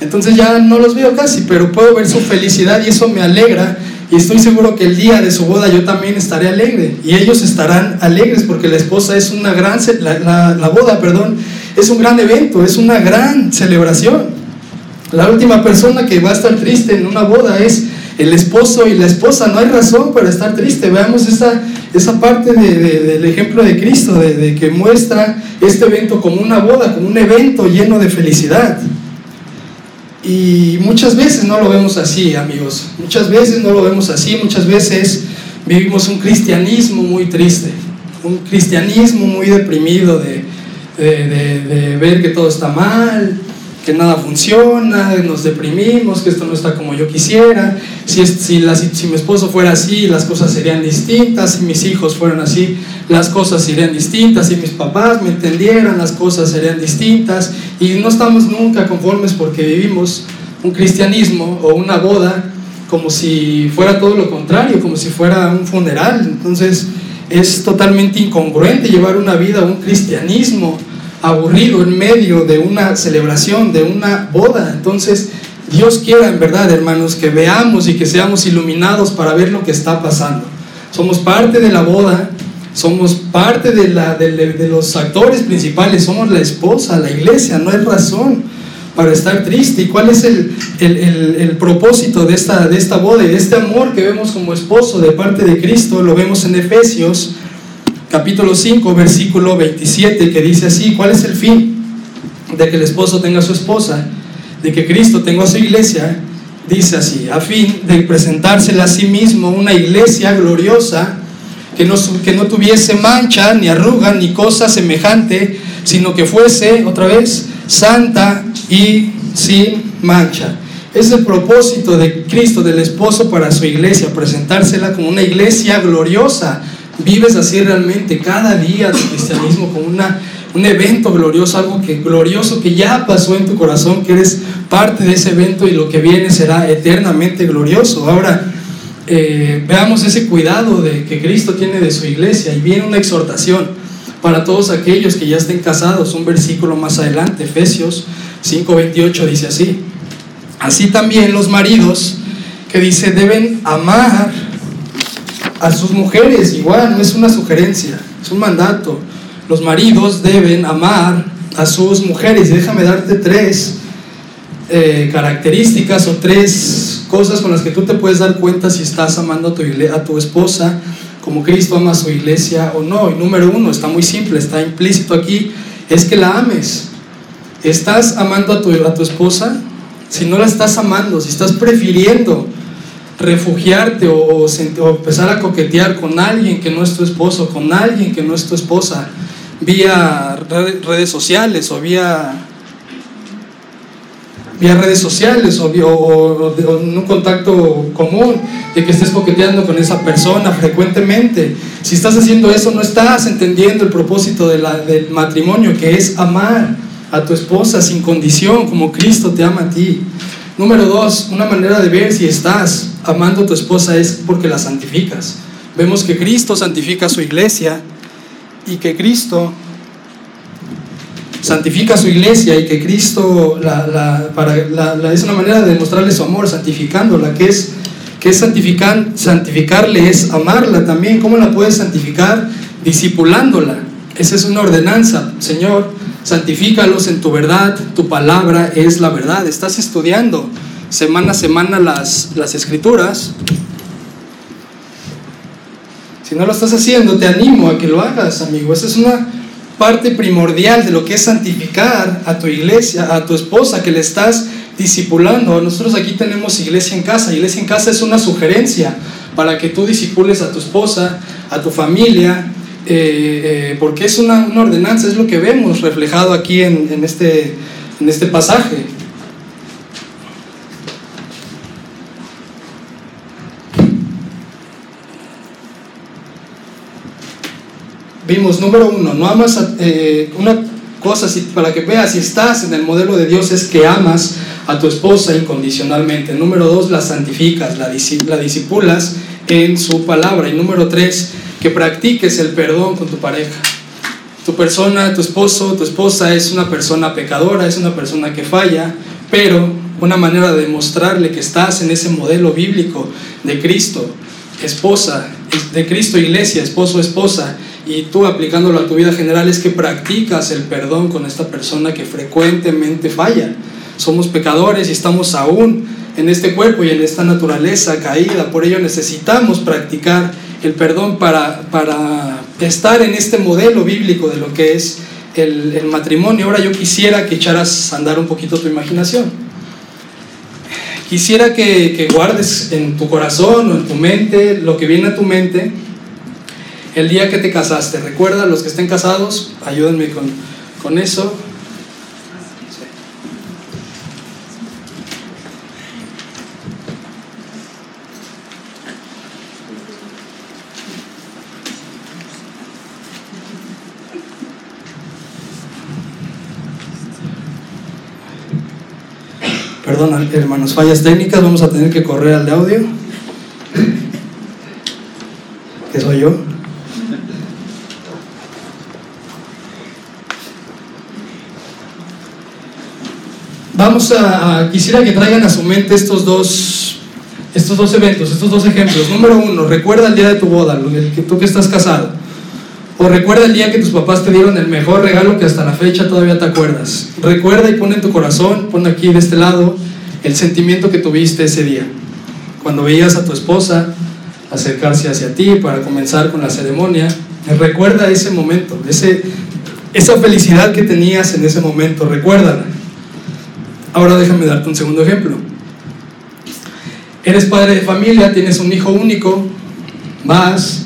Entonces ya no los veo casi, pero puedo ver su felicidad y eso me alegra. Y estoy seguro que el día de su boda yo también estaré alegre. Y ellos estarán alegres porque la esposa es una gran, la, la, boda, perdón, es un gran evento, es una gran celebración. La última persona que va a estar triste en una boda es el esposo y la esposa. No hay razón para estar triste. Veamos esa, esa parte del ejemplo de Cristo, de, que muestra este evento como una boda, como un evento lleno de felicidad. Y muchas veces no lo vemos así, amigos. Muchas veces no lo vemos así. Muchas veces vivimos un cristianismo muy triste. Un cristianismo muy deprimido de, de ver que todo está mal, que nada funciona, nos deprimimos, que esto no está como yo quisiera, si, si, si, mi esposo fuera así, las cosas serían distintas, si mis hijos fueran así, las cosas serían distintas, si mis papás me entendieran, las cosas serían distintas, y no estamos nunca conformes porque vivimos un cristianismo o una boda como si fuera todo lo contrario, como si fuera un funeral, entonces es totalmente incongruente llevar una vida, un cristianismo aburrido en medio de una celebración, de una boda. Entonces, Dios quiera en verdad, hermanos, que veamos y que seamos iluminados para ver lo que está pasando. Somos parte de la boda, somos parte de, la, de, los actores principales, somos la esposa, la iglesia, no hay razón para estar triste. ¿Y cuál es el, el, el, propósito de esta, de esta boda y de este amor que vemos como esposo de parte de Cristo? Lo vemos en Efesios capítulo 5, versículo 27, que dice así, ¿cuál es el fin de que el esposo tenga a su esposa? De que Cristo tenga a su iglesia, dice así, a fin de presentársela a sí mismo una iglesia gloriosa, que no, que no tuviese mancha, ni arruga, ni cosa semejante, sino que fuese, otra vez, santa y sin mancha. Es el propósito de Cristo, del esposo para su iglesia, presentársela como una iglesia gloriosa, vives así realmente cada día tu cristianismo como una, un evento glorioso, algo que glorioso que ya pasó en tu corazón, que eres parte de ese evento y lo que viene será eternamente glorioso. Ahora, eh, veamos ese cuidado de, que Cristo tiene de su iglesia y viene una exhortación para todos aquellos que ya estén casados. Un versículo más adelante, Efesios 5:28 dice así. Así también los maridos que dice deben amar a sus mujeres, igual, no es una sugerencia, es un mandato. Los maridos deben amar a sus mujeres. Déjame darte tres eh, características o tres cosas con las que tú te puedes dar cuenta si estás amando a tu, a tu esposa como Cristo ama a su iglesia o no. Y número uno, está muy simple, está implícito aquí, es que la ames. ¿Estás amando a tu, a tu esposa? Si no la estás amando, si estás prefiriendo refugiarte o, empezar a coquetear con alguien que no es tu esposo, con alguien que no es tu esposa, vía redes sociales o vía, vía redes sociales o, o, en un contacto común, de que estés coqueteando con esa persona frecuentemente. Si estás haciendo eso, no estás entendiendo el propósito del matrimonio, que es amar a tu esposa sin condición, como Cristo te ama a ti. Número dos, una manera de ver si estás amando a tu esposa es porque la santificas. Vemos que Cristo santifica a su iglesia y que Cristo santifica a su iglesia y que Cristo la, es una manera de demostrarle su amor, santificándola, que es, que es santificar, santificarle, es amarla también. ¿Cómo la puedes santificar? Discipulándola. Esa es una ordenanza, Señor santifícalos en tu verdad, tu palabra es la verdad. Estás estudiando semana a semana las, las escrituras. Si no lo estás haciendo, te animo a que lo hagas, amigo. Esa es una, parte primordial de lo que es santificar a tu iglesia, a tu esposa que le estás discipulando. Nosotros aquí tenemos iglesia en casa. Iglesia en casa es una sugerencia para que tú disipules a tu esposa, a tu familia, eh, eh, porque es una, ordenanza, es lo que vemos reflejado aquí en, este, en este pasaje. Vimos, número uno, no amas eh, una cosa para que veas si estás en el modelo de Dios es que amas a tu esposa incondicionalmente. Número dos, la santificas, la, la disipulas en su palabra. Y número tres, que practiques el perdón con tu pareja. Tu persona, tu esposo, tu esposa es una persona pecadora, es una persona que falla, pero una manera de demostrarle que estás en ese modelo bíblico de Cristo, esposa, de Cristo iglesia, esposo, esposa, y tú aplicándolo a tu vida general es que practicas el perdón con esta persona que frecuentemente falla. Somos pecadores y estamos aún en este cuerpo y en esta naturaleza caída, por ello necesitamos practicar el perdón para, para estar en este modelo bíblico de lo que es el, el matrimonio. Ahora yo quisiera que echaras a andar un poquito tu imaginación. Quisiera que, guardes en tu corazón o en tu mente lo que viene a tu mente el día que te casaste. Recuerda, los que estén casados, ayúdenme con, con eso. Hermanos, fallas técnicas, vamos a tener que correr al de audio. ¿Qué soy yo? Vamos a, quisiera que traigan a su mente estos dos, estos dos eventos, estos dos ejemplos. Número uno, recuerda el día de tu boda, el que tú que estás casado. O recuerda el día que tus papás te dieron el mejor regalo que hasta la fecha todavía te acuerdas. Recuerda y pon en tu corazón, pon aquí de este lado, el sentimiento que tuviste ese día. Cuando veías a tu esposa acercarse hacia ti para comenzar con la ceremonia, recuerda ese momento, ese, esa felicidad que tenías en ese momento, recuérdala. Ahora déjame darte un segundo ejemplo. Eres padre de familia, tienes un hijo único, vas,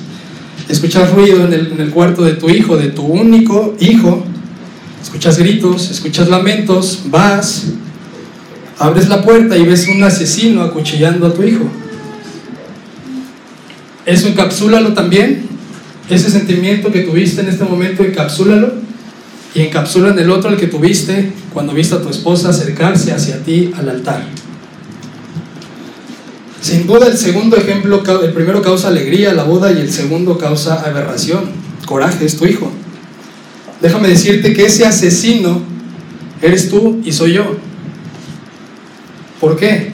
escuchas ruido en el, cuarto de tu hijo, de tu único hijo, escuchas gritos, escuchas lamentos, vas, abres la puerta y ves un asesino acuchillando a tu hijo. Eso encapsúlalo también, ese sentimiento que tuviste en este momento, encapsúlalo y encapsula en el otro el que tuviste cuando viste a tu esposa acercarse hacia ti al altar. Sin duda el segundo ejemplo, el primero causa alegría, la boda, y el segundo causa aberración, coraje, es tu hijo. Déjame decirte que ese asesino eres tú y soy yo. ¿Por qué?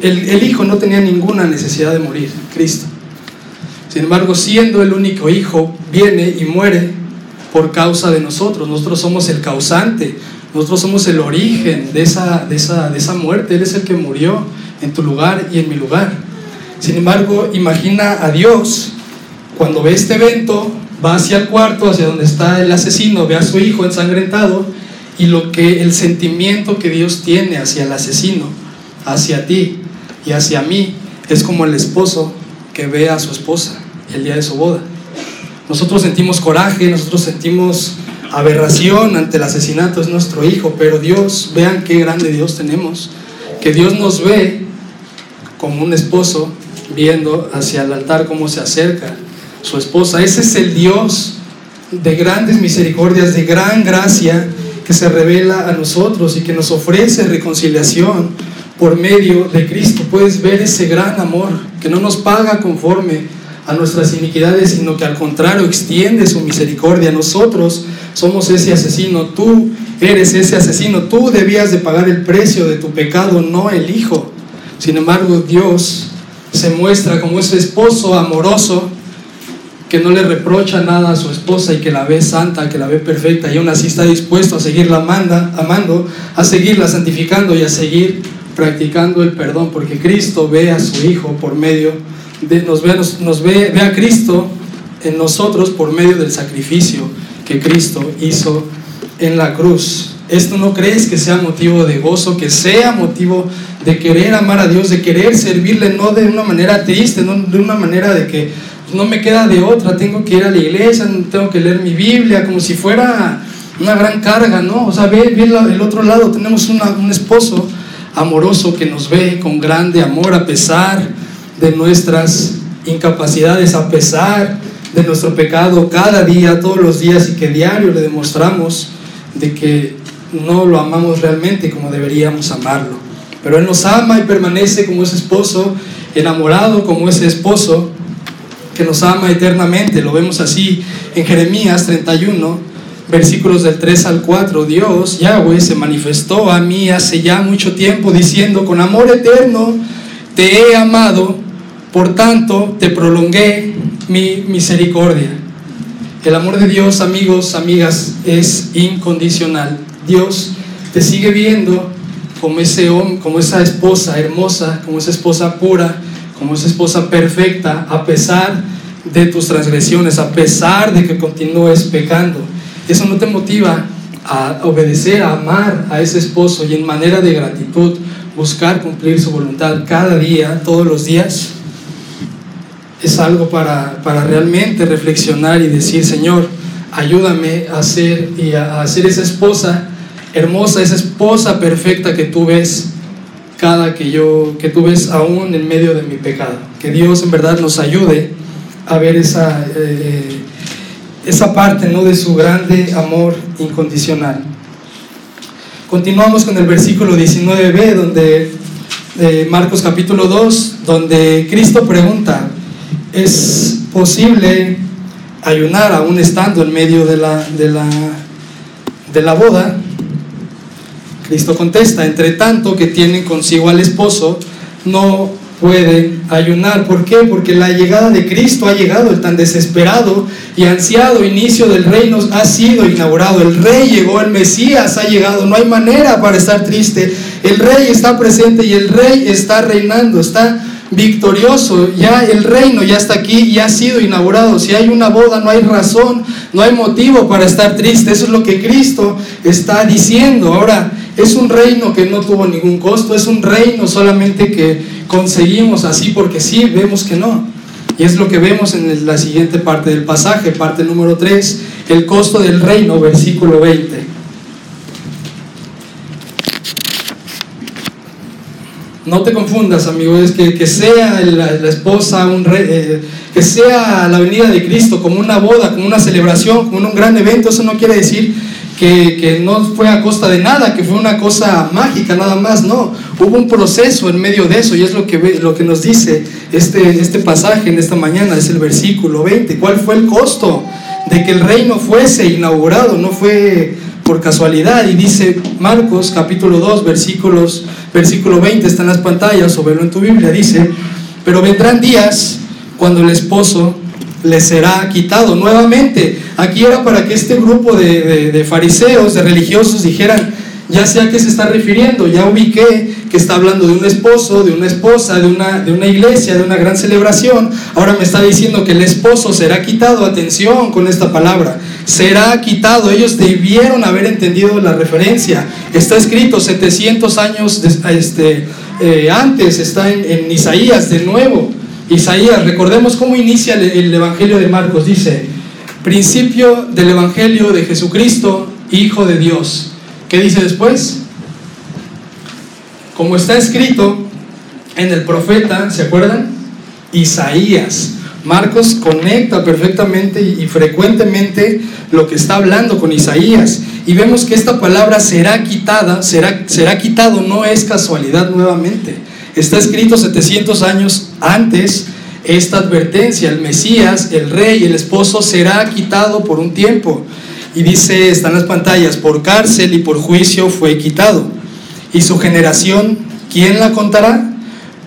El, hijo no tenía ninguna necesidad de morir, Cristo. Sin embargo, siendo el único hijo, viene y muere por causa de nosotros. Nosotros somos el causante, nosotros somos el origen de esa, de esa, de esa muerte. Él es el que murió en tu lugar y en mi lugar. Sin embargo, imagina a Dios cuando ve este evento, va hacia el cuarto, hacia donde está el asesino, ve a su hijo ensangrentado y lo que el sentimiento que Dios tiene hacia el asesino, hacia ti y hacia mí, es como el esposo que ve a su esposa el día de su boda. Nosotros sentimos coraje, nosotros sentimos aberración ante el asesinato de nuestro hijo, pero Dios, vean qué grande Dios tenemos, que Dios nos ve como un esposo viendo hacia el altar cómo se acerca su esposa. Ese es el Dios de grandes misericordias, de gran gracia que se revela a nosotros y que nos ofrece reconciliación por medio de Cristo. Puedes ver ese gran amor que no nos paga conforme a nuestras iniquidades, sino que al contrario extiende su misericordia. Nosotros somos ese asesino, tú eres ese asesino, tú debías de pagar el precio de tu pecado, no el hijo. Sin embargo, Dios se muestra como ese esposo amoroso que no le reprocha nada a su esposa y que la ve santa, que la ve perfecta y aún así está dispuesto a seguirla amando, a seguirla santificando y a seguir practicando el perdón, porque Cristo ve a su Hijo por medio nos, ve, nos, ve, ve a Cristo en nosotros por medio del sacrificio que Cristo hizo en la cruz. Esto no crees que sea motivo de gozo, que sea motivo de querer amar a Dios, de querer servirle, no de una manera triste, no de una manera de que no me queda de otra, tengo que ir a la iglesia, tengo que leer mi Biblia, como si fuera una gran carga, ¿no? O sea, ve, el otro lado, tenemos un esposo amoroso que nos ve con grande amor a pesar de nuestras incapacidades, a pesar de nuestro pecado cada día, todos los días y que diario le demostramos de que no lo amamos realmente como deberíamos amarlo. Pero Él nos ama y permanece como ese esposo, enamorado como ese esposo que nos ama eternamente. Lo vemos así en Jeremías 31, versículos del 3 al 4. Dios, Yahweh, se manifestó a mí hace ya mucho tiempo diciendo, con amor eterno te he amado, por tanto te prolongué mi misericordia. El amor de Dios, amigos, amigas, es incondicional. Dios te sigue viendo como, ese como esa esposa hermosa, como esa esposa pura, como esa esposa perfecta, a pesar de tus transgresiones, a pesar de que continúes pecando. Eso no te motiva a obedecer, a amar a ese esposo y en manera de gratitud buscar cumplir su voluntad cada día, todos los días. Es algo para, para realmente reflexionar y decir, Señor, ayúdame a ser, y a, a ser esa esposa hermosa, esa esposa perfecta que tú ves cada que yo, que tú ves aún en medio de mi pecado. Que Dios en verdad nos ayude a ver esa, eh, esa parte ¿no? de su grande amor incondicional. Continuamos con el versículo 19b, donde de Marcos capítulo 2, donde Cristo pregunta, ¿es posible ayunar aún estando en medio de la, de la, de la boda? Cristo contesta, entre tanto que tienen consigo al esposo, no pueden ayunar. ¿Por qué? Porque la llegada de Cristo ha llegado, el tan desesperado y ansiado inicio del reino ha sido inaugurado. El rey llegó, el Mesías ha llegado, no hay manera para estar triste. El rey está presente y el rey está reinando, está victorioso, ya el reino ya está aquí y ha sido inaugurado. Si hay una boda, no hay razón, no hay motivo para estar triste. Eso es lo que Cristo está diciendo. Ahora, es un reino que no tuvo ningún costo, es un reino solamente que conseguimos así porque sí, vemos que no. Y es lo que vemos en la siguiente parte del pasaje, parte número 3, el costo del reino, versículo 20. No te confundas, amigo, es que, que sea la, esposa, un rey, eh, que sea la venida de Cristo como una boda, como una celebración, como un gran evento, eso no quiere decir que, que, no fue a costa de nada, que fue una cosa mágica nada más, no, hubo un proceso en medio de eso y es lo que, lo que nos dice este, este pasaje en esta mañana, es el versículo 20, ¿cuál fue el costo de que el reino fuese inaugurado? No fue por casualidad. Y dice Marcos capítulo 2 versículos versículo 20 está en las pantallas o velo en tu Biblia dice pero vendrán días cuando el esposo le será quitado nuevamente aquí era para que este grupo de, de fariseos de religiosos dijeran ya sé a qué se está refiriendo, ya ubiqué que está hablando de un esposo, de una esposa, de una, de una iglesia, de una gran celebración. Ahora me está diciendo que el esposo será quitado. Atención con esta palabra. Será quitado. Ellos debieron haber entendido la referencia. Está escrito 700 años este, eh, antes, está en, Isaías de nuevo. Isaías, recordemos cómo inicia el Evangelio de Marcos. Dice, principio del Evangelio de Jesucristo, Hijo de Dios ¿Qué dice después? Como está escrito en el profeta, ¿se acuerdan? Isaías. Marcos conecta perfectamente y frecuentemente lo que está hablando con Isaías. Y vemos que esta palabra será quitada, será, será quitado, no es casualidad nuevamente. Está escrito 700 años antes esta advertencia, el Mesías, el rey, el esposo será quitado por un tiempo. Y dice, están las pantallas, por cárcel y por juicio fue quitado. Y su generación, ¿quién la contará?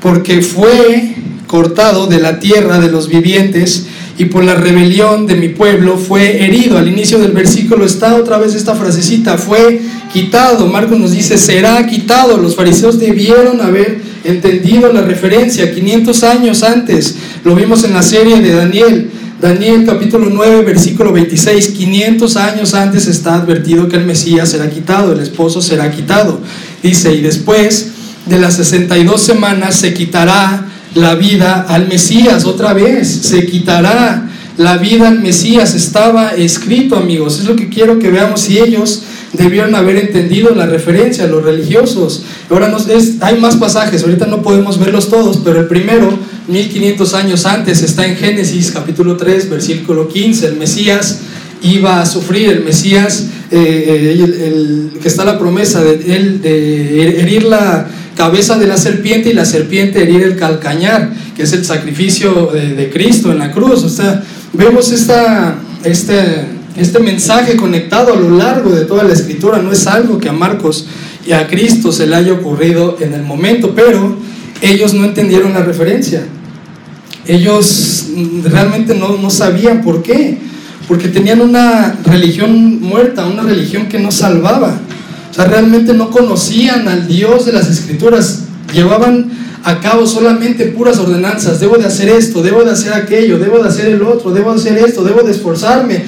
Porque fue cortado de la tierra de los vivientes y por la rebelión de mi pueblo fue herido. Al inicio del versículo está otra vez esta frasecita, fue quitado. Marcos nos dice, será quitado. Los fariseos debieron haber entendido la referencia 500 años antes. Lo vimos en la serie de Daniel. Daniel capítulo 9, versículo 26, 500 años antes está advertido que el Mesías será quitado, el esposo será quitado. Dice, y después de las 62 semanas se quitará la vida al Mesías otra vez, se quitará la vida al Mesías, estaba escrito amigos, es lo que quiero que veamos y ellos debieron haber entendido la referencia, los religiosos. Ahora es, hay más pasajes, ahorita no podemos verlos todos, pero el primero, 1500 años antes, está en Génesis capítulo 3, versículo 15, el Mesías iba a sufrir, el Mesías, eh, eh, el, que está la promesa de, él, de herir la cabeza de la serpiente y la serpiente herir el calcañar, que es el sacrificio de, Cristo en la cruz. O sea, vemos esta, este, este mensaje conectado a lo largo de toda la escritura. No es algo que a Marcos y a Cristo se le haya ocurrido en el momento, pero ellos no entendieron la referencia. Ellos realmente no, no sabían por qué. Porque tenían una religión muerta, una religión que no salvaba realmente no conocían al Dios de las Escrituras. Llevaban a cabo solamente puras ordenanzas. Debo de hacer esto, debo de hacer aquello, debo de hacer el otro, debo de hacer esto, debo de esforzarme.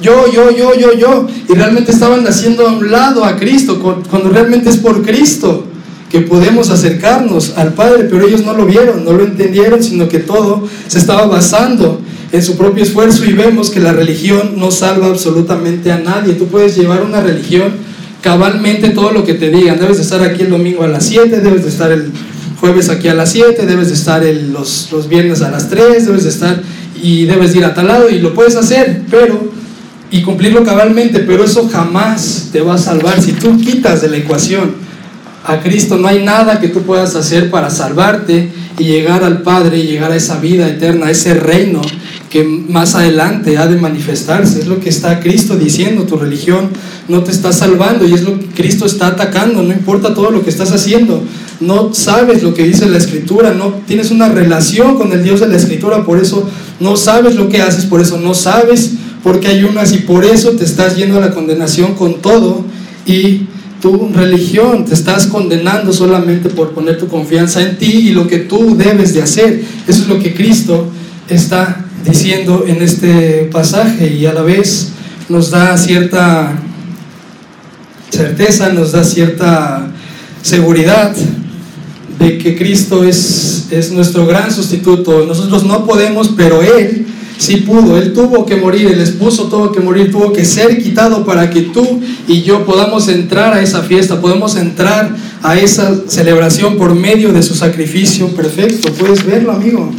Yo, yo, yo, yo, yo. Y realmente estaban haciendo a un lado a Cristo, cuando realmente es por Cristo que podemos acercarnos al Padre, pero ellos no lo vieron, no lo entendieron, sino que todo se estaba basando en su propio esfuerzo y vemos que la religión no salva absolutamente a nadie. Tú puedes llevar una religión cabalmente todo lo que te digan. Debes de estar aquí el domingo a las 7, debes de estar el jueves aquí a las 7, debes de estar el, los, viernes a las 3, debes de estar y debes de ir a tal lado y lo puedes hacer, pero y cumplirlo cabalmente, pero eso jamás te va a salvar. Si tú quitas de la ecuación a Cristo, no hay nada que tú puedas hacer para salvarte y llegar al Padre y llegar a esa vida eterna, a ese reino que más adelante ha de manifestarse. Es lo que está Cristo diciendo, tu religión no te está salvando y es lo que Cristo está atacando, no importa todo lo que estás haciendo, no sabes lo que dice la escritura, no tienes una relación con el Dios de la escritura, por eso no sabes lo que haces, por eso no sabes por qué ayunas y por eso te estás yendo a la condenación con todo y tu religión te estás condenando solamente por poner tu confianza en ti y lo que tú debes de hacer. Eso es lo que Cristo está diciendo en este pasaje y a la vez nos da cierta certeza, nos da cierta seguridad de que Cristo es, es nuestro gran sustituto. Nosotros no podemos, pero Él sí pudo. Él tuvo que morir, el esposo tuvo que morir, tuvo que ser quitado para que tú y yo podamos entrar a esa fiesta, podemos entrar a esa celebración por medio de su sacrificio perfecto. ¿Puedes verlo, amigo?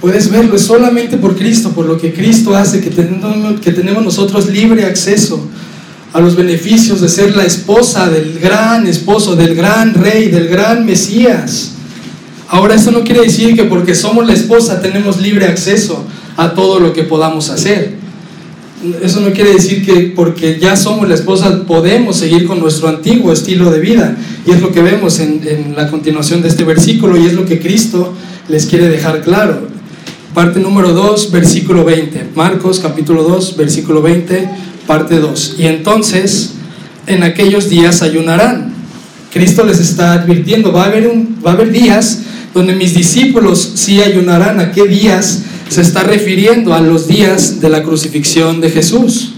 Puedes verlo, es solamente por Cristo, por lo que Cristo hace, que que tenemos nosotros libre acceso a los beneficios de ser la esposa del gran esposo, del gran rey, del gran Mesías. Ahora, eso no quiere decir que porque somos la esposa tenemos libre acceso a todo lo que podamos hacer. Eso no quiere decir que porque ya somos la esposa podemos seguir con nuestro antiguo estilo de vida. Y es lo que vemos en, la continuación de este versículo y es lo que Cristo les quiere dejar claro. Parte número 2, versículo 20. Marcos capítulo 2, versículo 20, parte 2. Y entonces, en aquellos días ayunarán. Cristo les está advirtiendo, va a haber, un, va a haber días donde mis discípulos sí ayunarán. ¿A qué días se está refiriendo? A los días de la crucifixión de Jesús.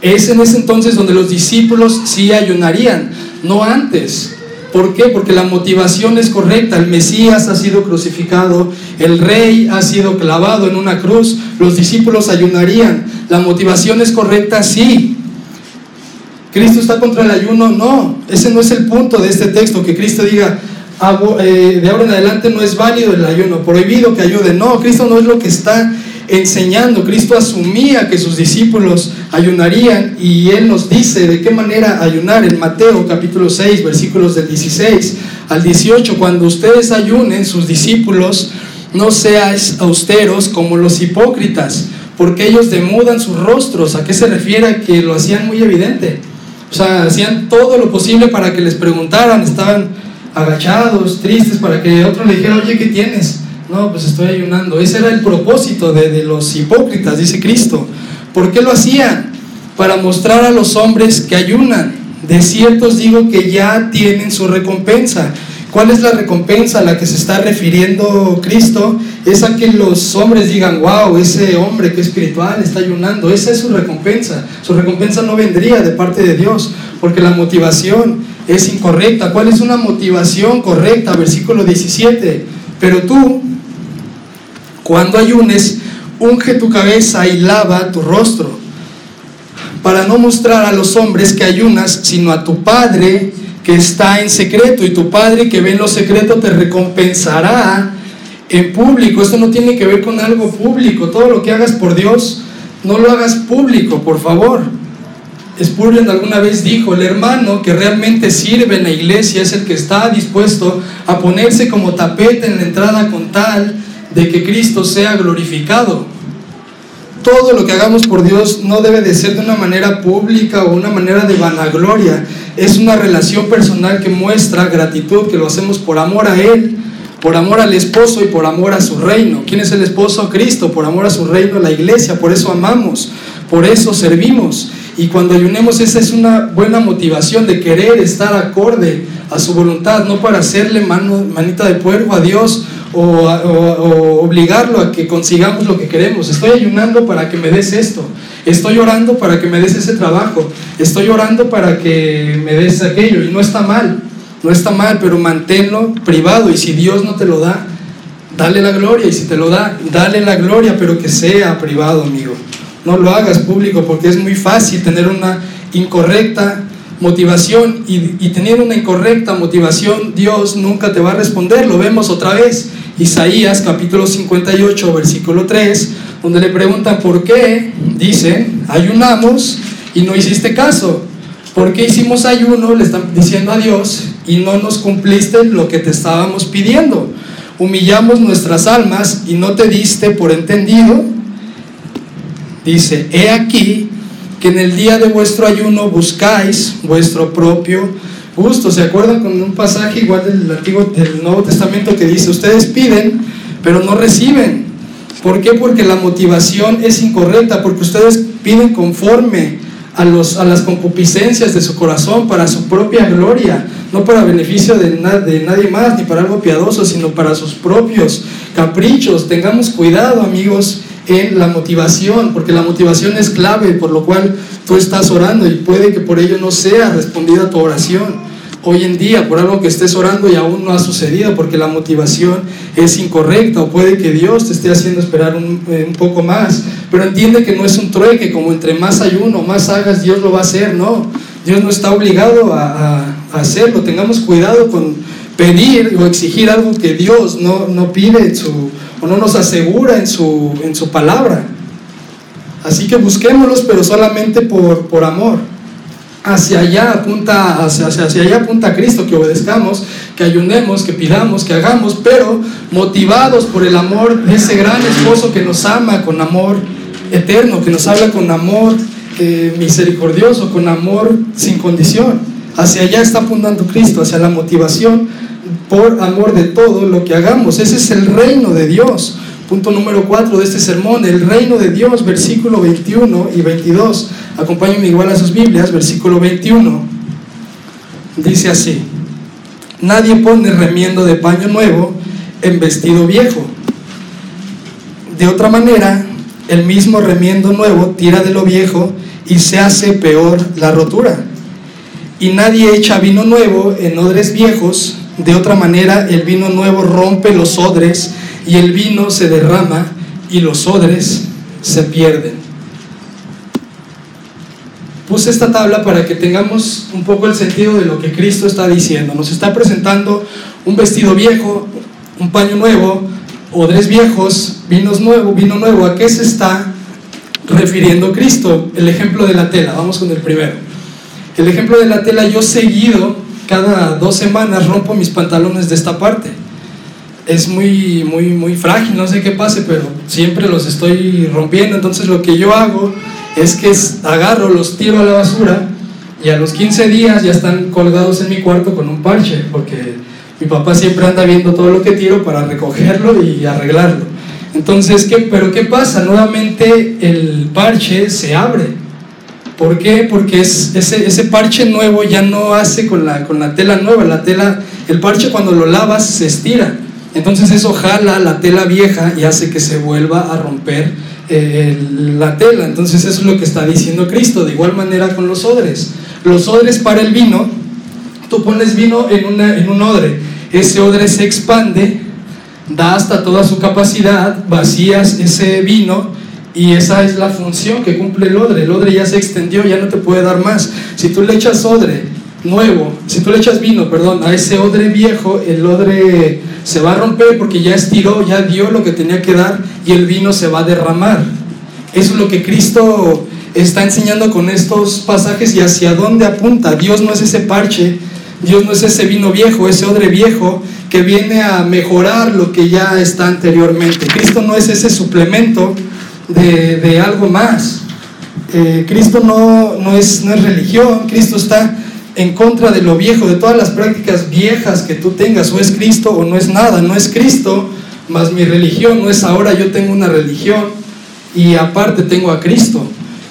Es en ese entonces donde los discípulos sí ayunarían, no antes. ¿Por qué? Porque la motivación es correcta. El Mesías ha sido crucificado, el rey ha sido clavado en una cruz, los discípulos ayunarían. La motivación es correcta, sí. ¿Cristo está contra el ayuno? No, ese no es el punto de este texto, que Cristo diga, de ahora en adelante no es válido el ayuno, prohibido que ayude. No, Cristo no es lo que está enseñando. Cristo asumía que sus discípulos ayunarían y Él nos dice de qué manera ayunar en Mateo capítulo 6 versículos del 16 al 18. Cuando ustedes ayunen, sus discípulos, no seáis austeros como los hipócritas, porque ellos demudan sus rostros. ¿A qué se refiere? Que lo hacían muy evidente. O sea, hacían todo lo posible para que les preguntaran, estaban agachados, tristes, para que otro le dijera, oye, ¿qué tienes? No, pues estoy ayunando. Ese era el propósito de, los hipócritas, dice Cristo. ¿Por qué lo hacían? Para mostrar a los hombres que ayunan. De cierto os digo que ya tienen su recompensa. ¿Cuál es la recompensa a la que se está refiriendo Cristo? Es a que los hombres digan, wow, ese hombre que espiritual está ayunando, esa es su recompensa. Su recompensa no vendría de parte de Dios, porque la motivación es incorrecta. ¿Cuál es una motivación correcta? Versículo 17. Pero tú, cuando ayunes, unge tu cabeza y lava tu rostro, para no mostrar a los hombres que ayunas, sino a tu Padre que está en secreto y tu Padre que ve en lo secreto te recompensará en público. Esto no tiene que ver con algo público. Todo lo que hagas por Dios, no lo hagas público, por favor. Spurgeon alguna vez dijo, el hermano que realmente sirve en la iglesia es el que está dispuesto a ponerse como tapete en la entrada con tal de que Cristo sea glorificado todo lo que hagamos por Dios no debe de ser de una manera pública o una manera de vanagloria. Es una relación personal que muestra gratitud, que lo hacemos por amor a Él, por amor al esposo y por amor a su reino. ¿Quién es el esposo? Cristo, por amor a su reino, la iglesia, por eso amamos, por eso servimos. Y cuando ayunemos, esa es una buena motivación de querer estar acorde a su voluntad, no para hacerle mano, manita de puerco a Dios o, obligarlo a que consigamos lo que queremos. Estoy ayunando para que me des esto. Estoy orando para que me des ese trabajo. Estoy orando para que me des aquello. Y no está mal, no está mal, pero manténlo privado. Y si Dios no te lo da, dale la gloria. Y si te lo da, dale la gloria, pero que sea privado, amigo. No lo hagas público porque es muy fácil tener una incorrecta motivación y, y teniendo una incorrecta motivación, Dios nunca te va a responder. Lo vemos otra vez. Isaías capítulo 58, versículo 3, donde le preguntan por qué, dice, ayunamos y no hiciste caso. ¿Por qué hicimos ayuno? Le están diciendo a Dios y no nos cumpliste lo que te estábamos pidiendo. Humillamos nuestras almas y no te diste por entendido. Dice, he aquí que en el día de vuestro ayuno buscáis vuestro propio gusto. ¿Se acuerdan con un pasaje igual del Antiguo, del Nuevo Testamento que dice, ustedes piden, pero no reciben? ¿Por qué? Porque la motivación es incorrecta, porque ustedes piden conforme a, los, a las concupiscencias de su corazón, para su propia gloria, no para beneficio de, de nadie más, ni para algo piadoso, sino para sus propios caprichos. Tengamos cuidado, amigos, en la motivación, porque la motivación es clave, por lo cual tú estás orando y puede que por ello no sea respondida tu oración. Hoy en día, por algo que estés orando y aún no ha sucedido, porque la motivación es incorrecta, o puede que Dios te esté haciendo esperar un, un poco más, pero entiende que no es un trueque, como entre más ayuno, más hagas, Dios lo va a hacer, no. Dios no está obligado a, a hacerlo, tengamos cuidado con pedir o exigir algo que Dios no, no pide en su, o no nos asegura en su, en su palabra. Así que busquémoslos, pero solamente por, por amor. Hacia allá apunta, hacia, hacia allá apunta Cristo, que obedezcamos, que ayunemos, que pidamos, que hagamos, pero motivados por el amor de ese gran esposo que nos ama con amor eterno, que nos habla con amor eh, misericordioso, con amor sin condición. Hacia allá está apuntando Cristo, hacia la motivación por amor de todo lo que hagamos. Ese es el reino de Dios. Punto número 4 de este sermón, el reino de Dios, versículo 21 y 22. Acompáñenme igual a sus Biblias, versículo 21. Dice así, nadie pone remiendo de paño nuevo en vestido viejo. De otra manera, el mismo remiendo nuevo tira de lo viejo y se hace peor la rotura. Y nadie echa vino nuevo en odres viejos de otra manera, el vino nuevo rompe los odres y el vino se derrama y los odres se pierden. Puse esta tabla para que tengamos un poco el sentido de lo que Cristo está diciendo. Nos está presentando un vestido viejo, un paño nuevo, odres viejos, vinos nuevo, vino nuevo. ¿A qué se está refiriendo Cristo? El ejemplo de la tela. Vamos con el primero. El ejemplo de la tela yo seguido cada dos semanas rompo mis pantalones de esta parte. Es muy, muy, muy frágil, no sé qué pase, pero siempre los estoy rompiendo. Entonces lo que yo hago es que agarro, los tiro a la basura y a los 15 días ya están colgados en mi cuarto con un parche, porque mi papá siempre anda viendo todo lo que tiro para recogerlo y arreglarlo. Entonces, ¿qué, pero ¿qué pasa? Nuevamente el parche se abre ¿Por qué? Porque es, ese, ese parche nuevo ya no hace con la, con la tela nueva. La tela, el parche cuando lo lavas se estira. Entonces eso jala la tela vieja y hace que se vuelva a romper eh, la tela. Entonces eso es lo que está diciendo Cristo. De igual manera con los odres. Los odres para el vino, tú pones vino en, en un odre. Ese odre se expande, da hasta toda su capacidad, vacías ese vino y esa es la función que cumple el odre. El odre ya se extendió, ya no te puede dar más. Si tú le echas odre nuevo, si tú le echas vino, perdón, a ese odre viejo, el odre se va a romper porque ya estiró, ya dio lo que tenía que dar y el vino se va a derramar. Eso es lo que Cristo está enseñando con estos pasajes y hacia dónde apunta. Dios no es ese parche, Dios no es ese vino viejo, ese odre viejo que viene a mejorar lo que ya está anteriormente. Cristo no es ese suplemento de, algo más. Eh, Cristo no, no, es, no es religión, Cristo está en contra de lo viejo, de todas las prácticas viejas que tú tengas, o es Cristo o no es nada, no es Cristo, más mi religión, no es ahora yo tengo una religión y aparte tengo a Cristo,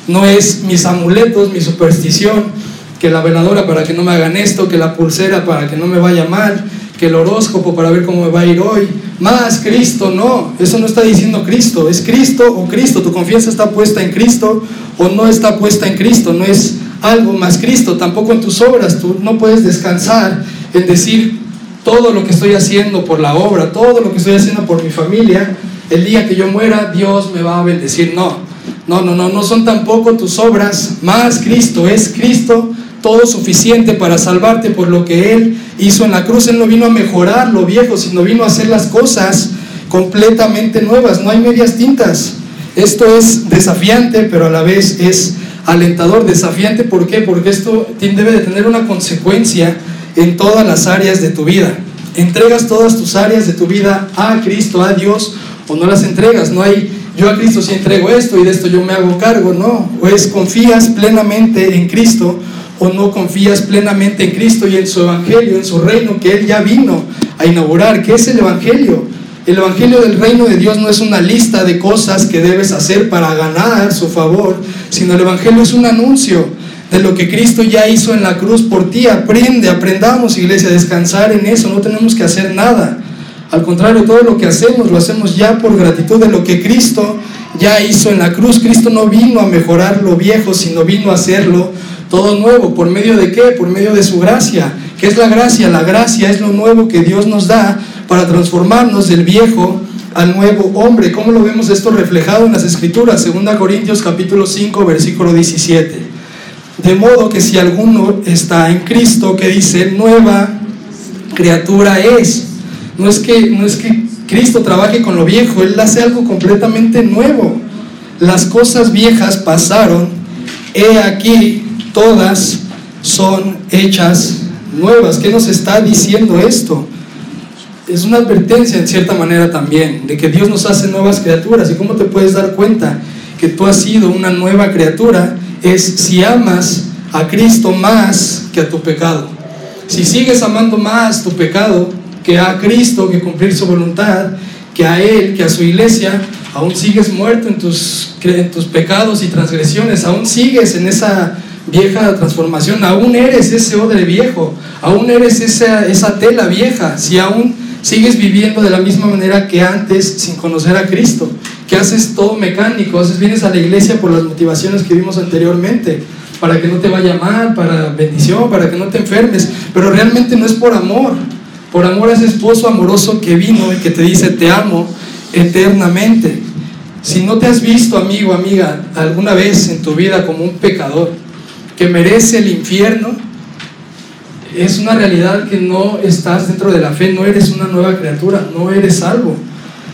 no es mis amuletos, mi superstición, que la veladora para que no me hagan esto, que la pulsera para que no me vaya mal, que el horóscopo para ver cómo me va a ir hoy. Más Cristo, no, eso no está diciendo Cristo, es Cristo o Cristo, tu confianza está puesta en Cristo o no está puesta en Cristo, no es algo más Cristo, tampoco en tus obras, tú no puedes descansar en decir todo lo que estoy haciendo por la obra, todo lo que estoy haciendo por mi familia, el día que yo muera Dios me va a bendecir, no, no, no, no, no son tampoco tus obras más Cristo, es Cristo todo suficiente para salvarte por lo que Él hizo en la cruz. Él no vino a mejorar lo viejo, sino vino a hacer las cosas completamente nuevas. No hay medias tintas. Esto es desafiante, pero a la vez es alentador. Desafiante, ¿por qué? Porque esto debe de tener una consecuencia en todas las áreas de tu vida. Entregas todas tus áreas de tu vida a Cristo, a Dios, o no las entregas. No hay, yo a Cristo si entrego esto y de esto yo me hago cargo, no. Pues confías plenamente en Cristo o no confías plenamente en Cristo y en su Evangelio, en su reino que Él ya vino a inaugurar. ¿Qué es el Evangelio? El Evangelio del reino de Dios no es una lista de cosas que debes hacer para ganar su favor, sino el Evangelio es un anuncio de lo que Cristo ya hizo en la cruz por ti. Aprende, aprendamos iglesia, a descansar en eso, no tenemos que hacer nada. Al contrario, todo lo que hacemos lo hacemos ya por gratitud de lo que Cristo ya hizo en la cruz. Cristo no vino a mejorar lo viejo, sino vino a hacerlo todo nuevo. ¿Por medio de qué? Por medio de su gracia. ¿Qué es la gracia? La gracia es lo nuevo que Dios nos da para transformarnos del viejo al nuevo hombre. ¿Cómo lo vemos esto reflejado en las Escrituras? 2 Corintios capítulo 5, versículo 17. De modo que si alguno está en Cristo, que dice, nueva criatura es. No es que, no es que Cristo trabaje con lo viejo, Él hace algo completamente nuevo. Las cosas viejas pasaron, he aquí, todas son hechas nuevas. ¿Qué nos está diciendo esto? Es una advertencia en cierta manera también de que Dios nos hace nuevas criaturas. ¿Y cómo te puedes dar cuenta que tú has sido una nueva criatura? Es si amas a Cristo más que a tu pecado. Si sigues amando más tu pecado que a Cristo, que cumplir su voluntad, que a Él, que a su iglesia, aún sigues muerto en tus, en tus pecados y transgresiones, aún sigues en esa vieja transformación, aún eres ese odre viejo, aún eres esa, esa tela vieja, si aún sigues viviendo de la misma manera que antes sin conocer a Cristo, que haces todo mecánico, haces vienes a la iglesia por las motivaciones que vimos anteriormente, para que no te vaya mal, para bendición, para que no te enfermes, pero realmente no es por amor, por amor a ese esposo amoroso que vino y que te dice te amo eternamente. Si no te has visto, amigo, amiga, alguna vez en tu vida como un pecador, que merece el infierno, es una realidad que no estás dentro de la fe, no eres una nueva criatura, no eres salvo.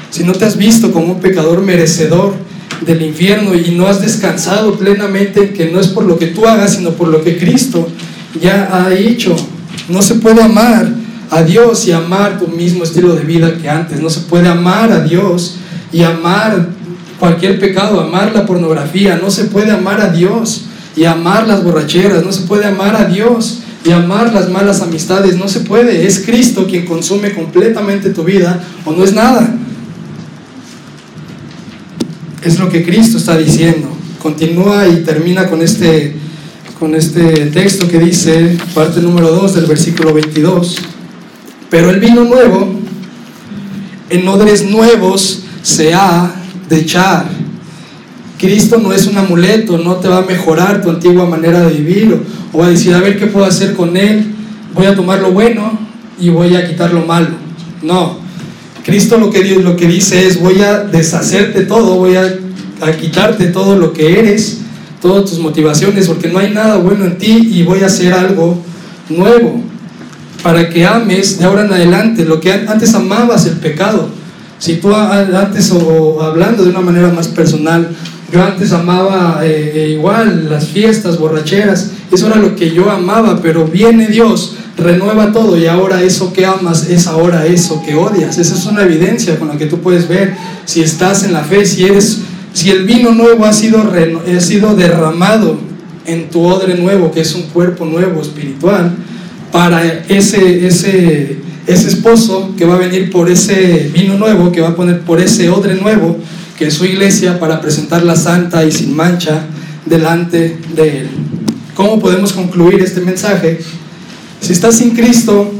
Si no te has visto como un pecador merecedor del infierno y no has descansado plenamente que no es por lo que tú hagas, sino por lo que Cristo ya ha hecho. No se puede amar a Dios y amar tu mismo estilo de vida que antes. No se puede amar a Dios y amar cualquier pecado, amar la pornografía. No se puede amar a Dios y amar las borracheras, no se puede amar a Dios y amar las malas amistades, no se puede. Es Cristo quien consume completamente tu vida o no es nada. Es lo que Cristo está diciendo. continúa y termina con este, con este texto que dice, parte número 2 del versículo 22, pero el vino nuevo en odres nuevos se ha de echar. Cristo no es un amuleto, no te va a mejorar tu antigua manera de vivir o, va a decir, a ver qué puedo hacer con él, voy a tomar lo bueno y voy a quitar lo malo. No, Cristo lo que, dice es, voy a deshacerte todo, voy a, a quitarte todo lo que eres, todas tus motivaciones, porque no hay nada bueno en ti y voy a hacer algo nuevo para que ames de ahora en adelante lo que antes amabas el pecado. Si tú antes, o hablando de una manera más personal, yo antes amaba eh, eh, igual las fiestas, borracheras, eso era lo que yo amaba, pero viene Dios, renueva todo y ahora eso que amas es ahora eso que odias. Esa es una evidencia con la que tú puedes ver si estás en la fe, si eres, si el vino nuevo ha sido, ha sido derramado en tu odre nuevo, que es un cuerpo nuevo espiritual para ese, ese, ese esposo que va a venir por ese vino nuevo, que va a poner por ese odre nuevo, que su iglesia, para presentarla santa y sin mancha delante de él. ¿Cómo podemos concluir este mensaje? Si estás sin Cristo,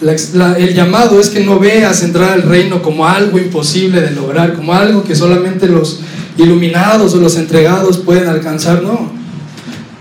el llamado es que no veas entrar al reino como algo imposible de lograr, como algo que solamente los iluminados o los entregados pueden alcanzar, no.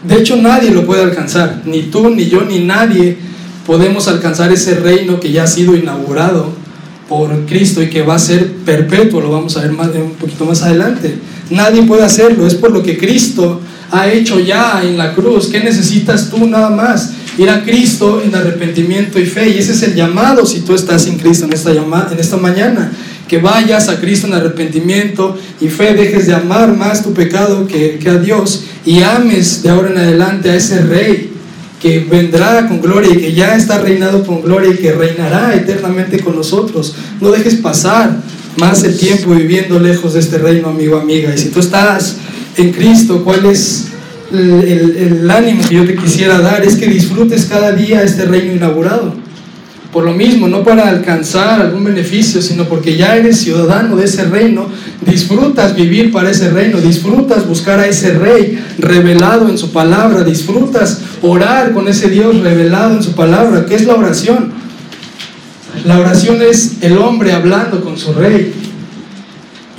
De hecho, nadie lo puede alcanzar, ni tú, ni yo, ni nadie podemos alcanzar ese reino que ya ha sido inaugurado por Cristo y que va a ser perpetuo, lo vamos a ver más, un poquito más adelante. Nadie puede hacerlo, es por lo que Cristo ha hecho ya en la cruz. ¿Qué necesitas tú nada más? Ir a Cristo en arrepentimiento y fe. Y ese es el llamado si tú estás sin Cristo en esta, en esta mañana que vayas a Cristo en arrepentimiento y fe, dejes de amar más tu pecado que, que, a Dios y ames de ahora en adelante a ese Rey que vendrá con gloria y que ya está reinado con gloria y que reinará eternamente con nosotros. No dejes pasar más el tiempo viviendo lejos de este reino, amigo, amiga. Y si tú estás en Cristo, ¿cuál es el, el, el ánimo que yo te quisiera dar? Es que disfrutes cada día este reino inaugurado por lo mismo, no para alcanzar algún beneficio, sino porque ya eres ciudadano de ese reino, disfrutas vivir para ese reino, disfrutas buscar a ese rey revelado en su palabra, disfrutas orar con ese Dios revelado en su palabra. ¿Qué es la oración? La oración es el hombre hablando con su rey.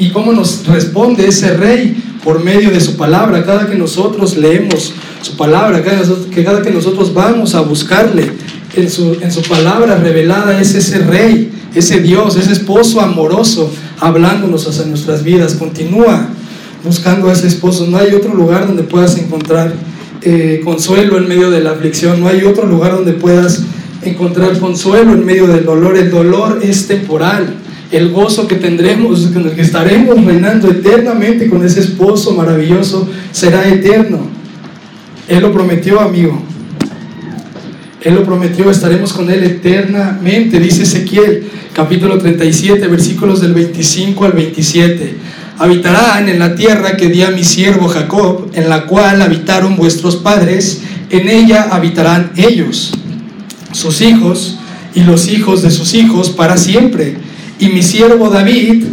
¿Y cómo nos responde ese rey? Por medio de su palabra. Cada que nosotros leemos su palabra, cada que, cada que nosotros vamos a buscarle, en su, en su palabra revelada es ese rey, ese Dios, ese esposo amoroso, hablándonos hacia nuestras vidas. Continúa buscando a ese esposo. No hay otro lugar donde puedas encontrar eh, consuelo en medio de la aflicción. No hay otro lugar donde puedas encontrar consuelo en medio del dolor. El dolor es temporal. El gozo que tendremos, con el que estaremos reinando eternamente con ese esposo maravilloso, será eterno. Él lo prometió, amigo. Él lo prometió, estaremos con Él eternamente, dice Ezequiel, capítulo 37, versículos del 25 al 27. Habitarán en la tierra que di a mi siervo Jacob, en la cual habitaron vuestros padres, en ella habitarán ellos, sus hijos y los hijos de sus hijos para siempre. Y mi siervo David,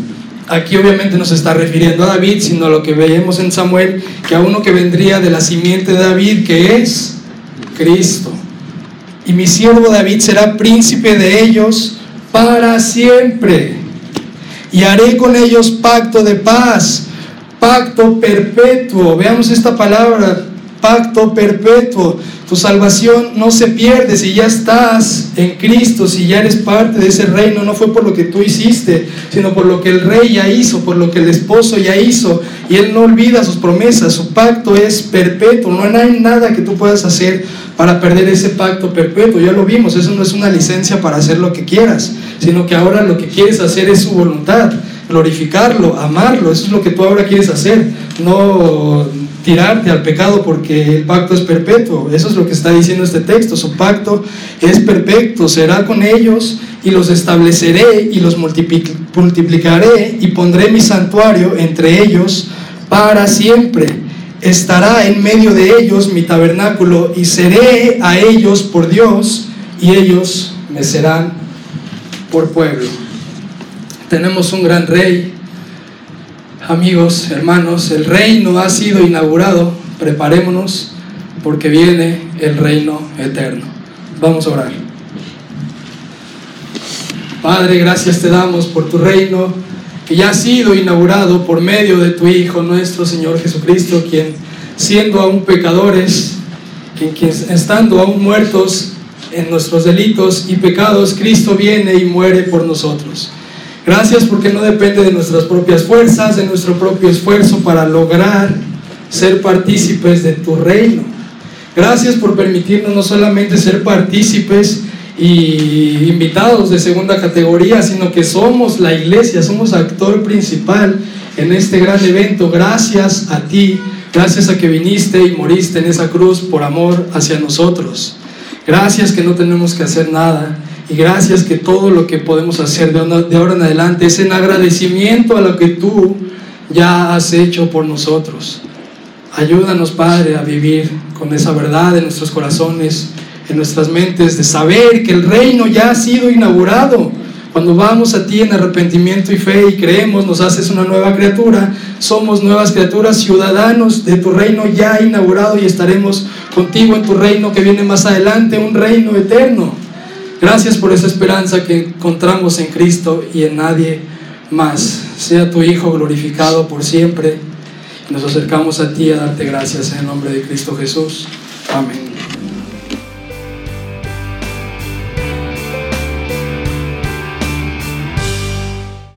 aquí obviamente no se está refiriendo a David, sino a lo que veíamos en Samuel, que a uno que vendría de la simiente de David, que es Cristo y mi siervo David será príncipe de ellos para siempre. Y haré con ellos pacto de paz, pacto perpetuo. Veamos esta palabra, pacto perpetuo. Tu salvación no se pierde si ya estás en Cristo, si ya eres parte de ese reino. No fue por lo que tú hiciste, sino por lo que el rey ya hizo, por lo que el esposo ya hizo. Y él no olvida sus promesas. Su pacto es perpetuo. No hay nada que tú puedas hacer para perder ese pacto perpetuo. Ya lo vimos, eso no es una licencia para hacer lo que quieras, sino que ahora lo que quieres hacer es su voluntad, glorificarlo, amarlo. Eso es lo que tú ahora quieres hacer. No tirarte al pecado porque el pacto es perpetuo. Eso es lo que está diciendo este texto. Su pacto es perfecto. Será con ellos y los estableceré y los multiplicaré y pondré mi santuario entre ellos para siempre. Estará en medio de ellos mi tabernáculo y seré a ellos por Dios y ellos me serán por pueblo. Tenemos un gran rey Amigos, hermanos, el reino ha sido inaugurado. Preparémonos porque viene el reino eterno. Vamos a orar. Padre, gracias te damos por tu reino que ya ha sido inaugurado por medio de tu Hijo, nuestro Señor Jesucristo, quien siendo aún pecadores, quien, estando aún muertos en nuestros delitos y pecados, Cristo viene y muere por nosotros. Gracias porque no depende de nuestras propias fuerzas, de nuestro propio esfuerzo para lograr ser partícipes de tu reino. Gracias por permitirnos no solamente ser partícipes y invitados de segunda categoría, sino que somos la iglesia, somos actor principal en este gran evento. Gracias a ti, gracias a que viniste y moriste en esa cruz por amor hacia nosotros. Gracias que no tenemos que hacer nada y gracias que todo lo que podemos hacer de ahora en adelante es en agradecimiento a lo que tú ya has hecho por nosotros. Ayúdanos, Padre, a vivir con esa verdad en nuestros corazones, en nuestras mentes, de saber que el reino ya ha sido inaugurado. Cuando vamos a ti en arrepentimiento y fe y creemos, nos haces una nueva criatura, somos nuevas criaturas, ciudadanos de tu reino ya inaugurado y estaremos contigo en tu reino que viene más adelante, un reino eterno. Gracias por esa esperanza que encontramos en Cristo y en nadie más. Sea tu Hijo glorificado por siempre. Nos acercamos a ti a darte gracias en el nombre de Cristo Jesús. Amén.